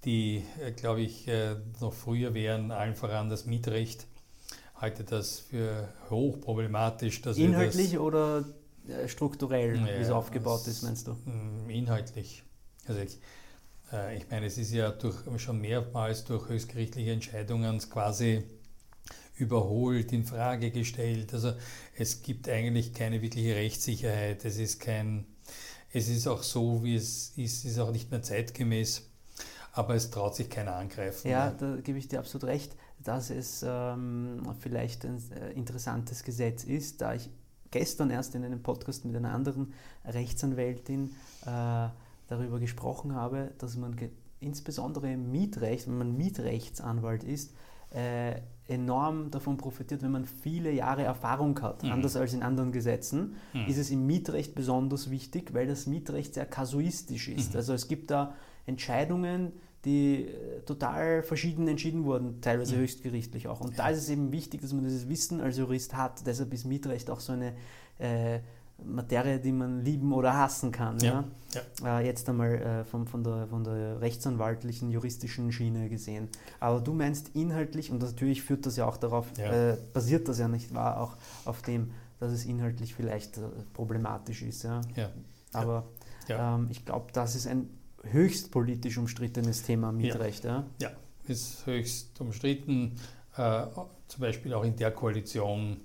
die, äh, glaube ich, noch früher wären, allen voran das Mietrecht. Halte das für hochproblematisch. Dass Inhaltlich das, oder strukturell, ja, wie es aufgebaut ist, meinst du? Inhaltlich. Also ich, äh, ich meine, es ist ja durch, schon mehrmals durch höchstgerichtliche Entscheidungen quasi überholt, in Frage gestellt. Also es gibt eigentlich keine wirkliche Rechtssicherheit. Es ist kein, es ist auch so, wie es ist, ist auch nicht mehr zeitgemäß. Aber es traut sich keiner angreifen. Ja, da gebe ich dir absolut recht, dass es ähm, vielleicht ein äh, interessantes Gesetz ist, da ich gestern erst in einem Podcast mit einer anderen Rechtsanwältin äh, darüber gesprochen habe, dass man insbesondere im Mietrecht, wenn man Mietrechtsanwalt ist, äh, enorm davon profitiert, wenn man viele Jahre Erfahrung hat. Mhm. Anders als in anderen Gesetzen mhm. ist es im Mietrecht besonders wichtig, weil das Mietrecht sehr kasuistisch ist. Mhm. Also es gibt da Entscheidungen, die äh, total verschieden entschieden wurden, teilweise mhm. höchstgerichtlich auch. Und ja. da ist es eben wichtig, dass man dieses Wissen als Jurist hat. Deshalb ist Mietrecht auch so eine äh, Materie, die man lieben oder hassen kann. Ja, ja. Äh, jetzt einmal äh, von, von, der, von der rechtsanwaltlichen, juristischen Schiene gesehen. Aber du meinst inhaltlich, und natürlich führt das ja auch darauf, ja. Äh, basiert das ja nicht wahr, auch auf dem, dass es inhaltlich vielleicht äh, problematisch ist. Ja? Aber ähm, ich glaube, das ist ein höchst politisch umstrittenes Thema Mietrecht. Ja, ja. ist höchst umstritten, äh, zum Beispiel auch in der Koalition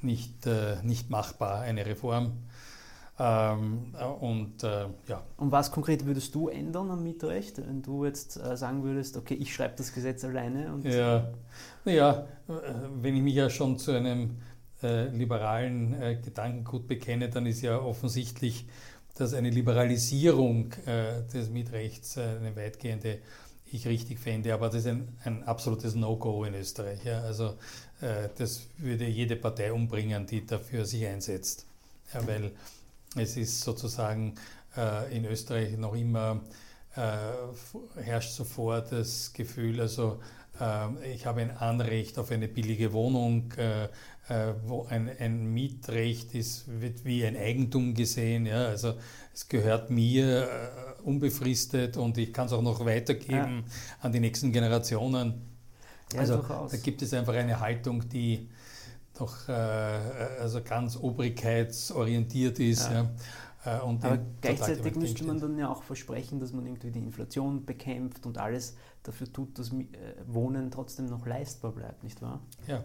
nicht, äh, nicht machbar, eine Reform. Ähm, und äh, ja. Und was konkret würdest du ändern am Mietrecht, wenn du jetzt äh, sagen würdest, okay, ich schreibe das Gesetz alleine? Und ja, naja, äh, wenn ich mich ja schon zu einem äh, liberalen äh, Gedankengut bekenne, dann ist ja offensichtlich, dass eine Liberalisierung des Mietrechts eine weitgehende ich richtig fände, aber das ist ein, ein absolutes No-Go in Österreich. Ja. Also äh, das würde jede Partei umbringen, die dafür sich einsetzt. Ja, weil es ist sozusagen äh, in Österreich noch immer äh, herrscht sofort das Gefühl, also äh, ich habe ein Anrecht auf eine billige Wohnung, äh, äh, wo ein, ein, Mietrecht ist, wird wie ein Eigentum gesehen. Ja? Also es gehört mir unbefristet und ich kann es auch noch weitergeben ja. an die nächsten Generationen. Ja, also durchaus. da gibt es einfach eine Haltung, die doch äh, also ganz obrigkeitsorientiert ist. Ja. Äh, Aber gleichzeitig müsste man dann ja auch versprechen, dass man irgendwie die Inflation bekämpft und alles dafür tut, dass äh, Wohnen trotzdem noch leistbar bleibt, nicht wahr? Ja,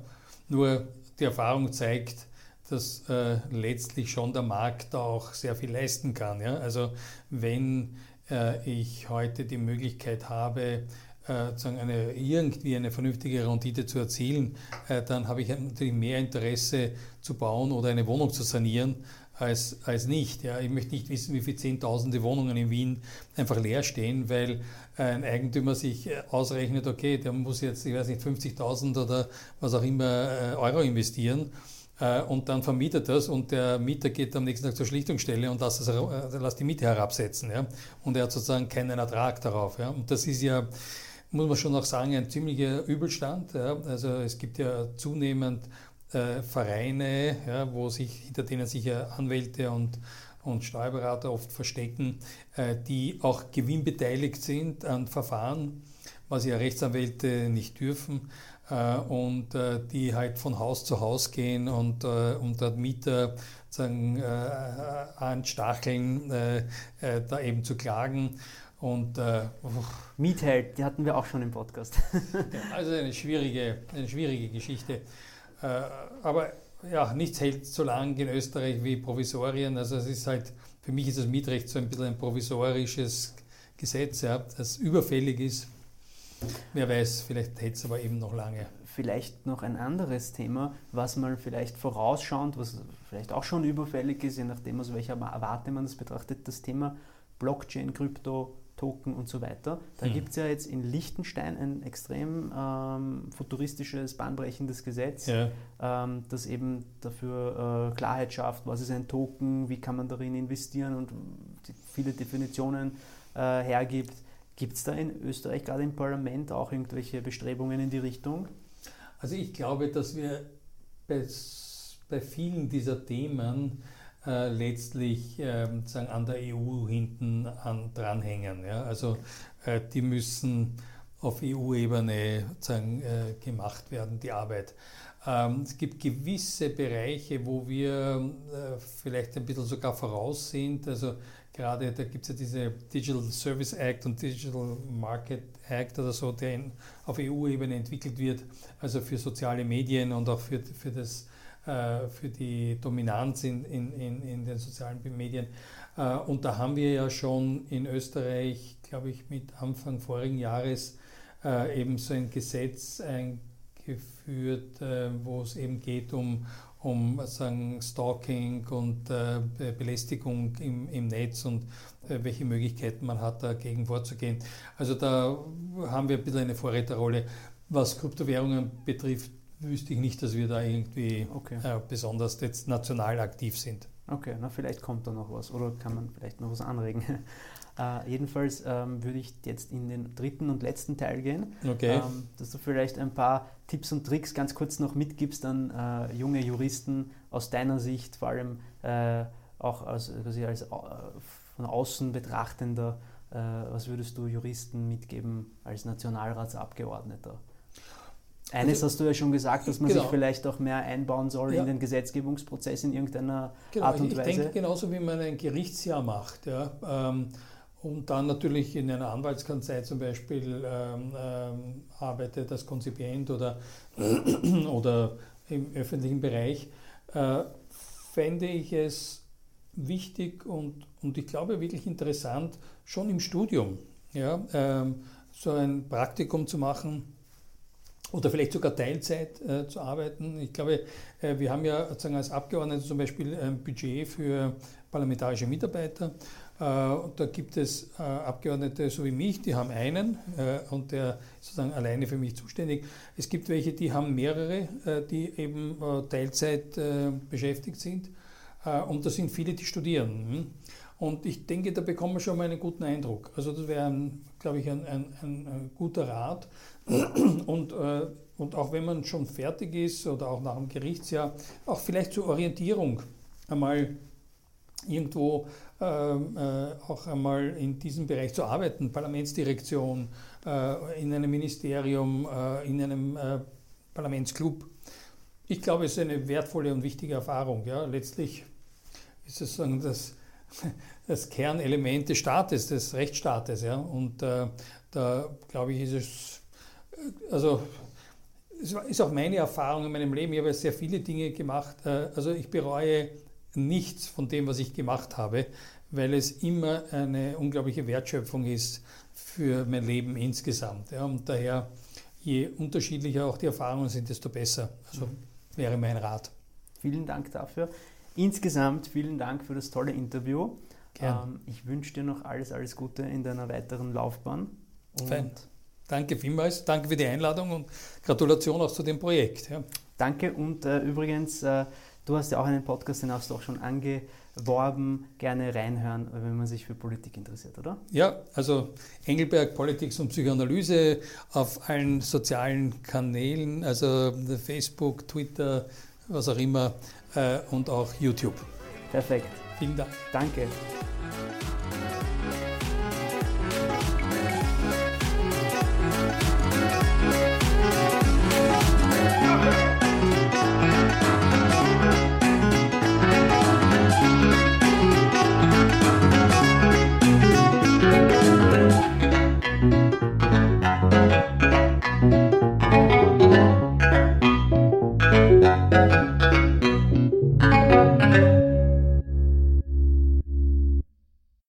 nur die Erfahrung zeigt, dass äh, letztlich schon der Markt auch sehr viel leisten kann. Ja? Also wenn äh, ich heute die Möglichkeit habe, äh, eine, irgendwie eine vernünftige Rendite zu erzielen, äh, dann habe ich natürlich mehr Interesse zu bauen oder eine Wohnung zu sanieren als, als nicht. Ja. Ich möchte nicht wissen, wie viele Zehntausende Wohnungen in Wien einfach leer stehen, weil ein Eigentümer sich ausrechnet, okay, der muss jetzt, ich weiß nicht, 50.000 oder was auch immer Euro investieren und dann vermietet das und der Mieter geht am nächsten Tag zur Schlichtungsstelle und lässt, das, lässt die Miete herabsetzen. Ja? Und er hat sozusagen keinen Ertrag darauf. Ja? Und das ist ja muss man schon auch sagen, ein ziemlicher Übelstand. Ja. Also es gibt ja zunehmend äh, Vereine, ja, wo sich, hinter denen sich ja Anwälte und, und Steuerberater oft verstecken, äh, die auch gewinnbeteiligt sind an Verfahren, was ja Rechtsanwälte nicht dürfen. Äh, und äh, die halt von Haus zu Haus gehen und, äh, und dort Mieter sagen, äh, anstacheln, da eben zu klagen. Und äh, Mietheld, die hatten wir auch schon im Podcast. also eine schwierige, eine schwierige Geschichte. Äh, aber ja, nichts hält so lang in Österreich wie Provisorien. Also es ist halt, für mich ist das Mietrecht so ein bisschen ein provisorisches Gesetz, ja, das überfällig ist. Wer weiß, vielleicht hält es aber eben noch lange. vielleicht noch ein anderes Thema, was mal vielleicht vorausschaut, was vielleicht auch schon überfällig ist, je nachdem aus welcher Warte man das betrachtet, das Thema Blockchain, Krypto, Token und so weiter. Da mhm. gibt es ja jetzt in Liechtenstein ein extrem ähm, futuristisches, bahnbrechendes Gesetz, ja. ähm, das eben dafür äh, Klarheit schafft, was ist ein Token, wie kann man darin investieren und viele Definitionen äh, hergibt. Gibt es da in Österreich gerade im Parlament auch irgendwelche Bestrebungen in die Richtung? Also ich glaube, dass wir bei, bei vielen dieser Themen äh, letztlich äh, sagen, an der EU hinten an, dranhängen. Ja? Also äh, die müssen auf EU-Ebene äh, gemacht werden, die Arbeit. Ähm, es gibt gewisse Bereiche, wo wir äh, vielleicht ein bisschen sogar voraus sind. Also gerade da gibt es ja diese Digital Service Act und Digital Market Act oder so, der in, auf EU-Ebene entwickelt wird, also für soziale Medien und auch für, für das für die Dominanz in, in, in, in, den sozialen Medien. Äh, und da haben wir ja schon in Österreich, glaube ich, mit Anfang vorigen Jahres äh, eben so ein Gesetz eingeführt, wo es eben geht um, um sagen, Stalking und Belästigung im, im Netz und welche Möglichkeiten man hat, dagegen vorzugehen. Also da haben wir ein bisschen eine Vorreiterrolle. Was Kryptowährungen betrifft, wüsste ich nicht, dass wir da irgendwie okay. äh, besonders jetzt national aktiv sind. Okay, na vielleicht kommt da noch was oder kann man vielleicht noch was anregen. äh, jedenfalls ähm, würde ich jetzt in den dritten und letzten Teil gehen, okay. ähm, dass du vielleicht ein paar Tipps und Tricks ganz kurz noch mitgibst an äh, junge Juristen aus deiner Sicht, vor allem äh, auch als, quasi als äh, von außen betrachtender. Äh, was würdest du Juristen mitgeben als Nationalratsabgeordneter? Eines also, hast du ja schon gesagt, dass man genau. sich vielleicht auch mehr einbauen soll ja. in den Gesetzgebungsprozess in irgendeiner genau. Art und ich, Weise. Ich denke genauso, wie man ein Gerichtsjahr macht. Ja, ähm, und dann natürlich in einer Anwaltskanzlei zum Beispiel ähm, ähm, arbeitet als Konzipient oder, oder im öffentlichen Bereich, äh, fände ich es wichtig und, und ich glaube wirklich interessant, schon im Studium ja, ähm, so ein Praktikum zu machen oder vielleicht sogar Teilzeit äh, zu arbeiten. Ich glaube, äh, wir haben ja sozusagen als Abgeordnete zum Beispiel ein Budget für parlamentarische Mitarbeiter. Äh, da gibt es äh, Abgeordnete so wie mich, die haben einen äh, und der ist sozusagen alleine für mich zuständig. Es gibt welche, die haben mehrere, äh, die eben Teilzeit beschäftigt sind. und da sind viele, die studieren. Hm? Und ich denke, da bekommen wir schon mal einen guten Eindruck. Also das wäre, glaube ich, ein, ein, ein, guter Rat. Und, äh, und auch wenn man schon fertig ist oder auch nach dem Gerichtsjahr, auch vielleicht zur Orientierung einmal irgendwo äh, äh, auch einmal in diesem Bereich zu arbeiten, Parlamentsdirektion, äh, in einem Ministerium, äh, in einem äh, Parlamentsclub. Ich glaube, es ist eine wertvolle und wichtige Erfahrung. Ja. Letztlich ist es sagen, das das Kernelement des Staates, des Rechtsstaates. Ja? Und äh, da glaube ich, ist es, äh, also es ist auch meine Erfahrung in meinem Leben. Ich habe sehr viele Dinge gemacht. Äh, also ich bereue nichts von dem, was ich gemacht habe, weil es immer eine unglaubliche Wertschöpfung ist für mein Leben insgesamt. Ja? Und daher, je unterschiedlicher auch die Erfahrungen sind, desto besser. Also wäre mein Rat. Vielen Dank dafür. Insgesamt vielen Dank für das tolle Interview. Ähm, ich wünsche dir noch alles, alles Gute in deiner weiteren Laufbahn. Fein. Danke vielmals, danke für die Einladung und Gratulation auch zu dem Projekt. Ja. Danke und äh, übrigens, äh, du hast ja auch einen Podcast, den hast du auch schon angeworben. Gerne reinhören, wenn man sich für Politik interessiert, oder? Ja, also Engelberg Politics und Psychoanalyse auf allen sozialen Kanälen, also Facebook, Twitter, was auch immer äh, und auch YouTube. Perfekt. Vielen Dank. Danke.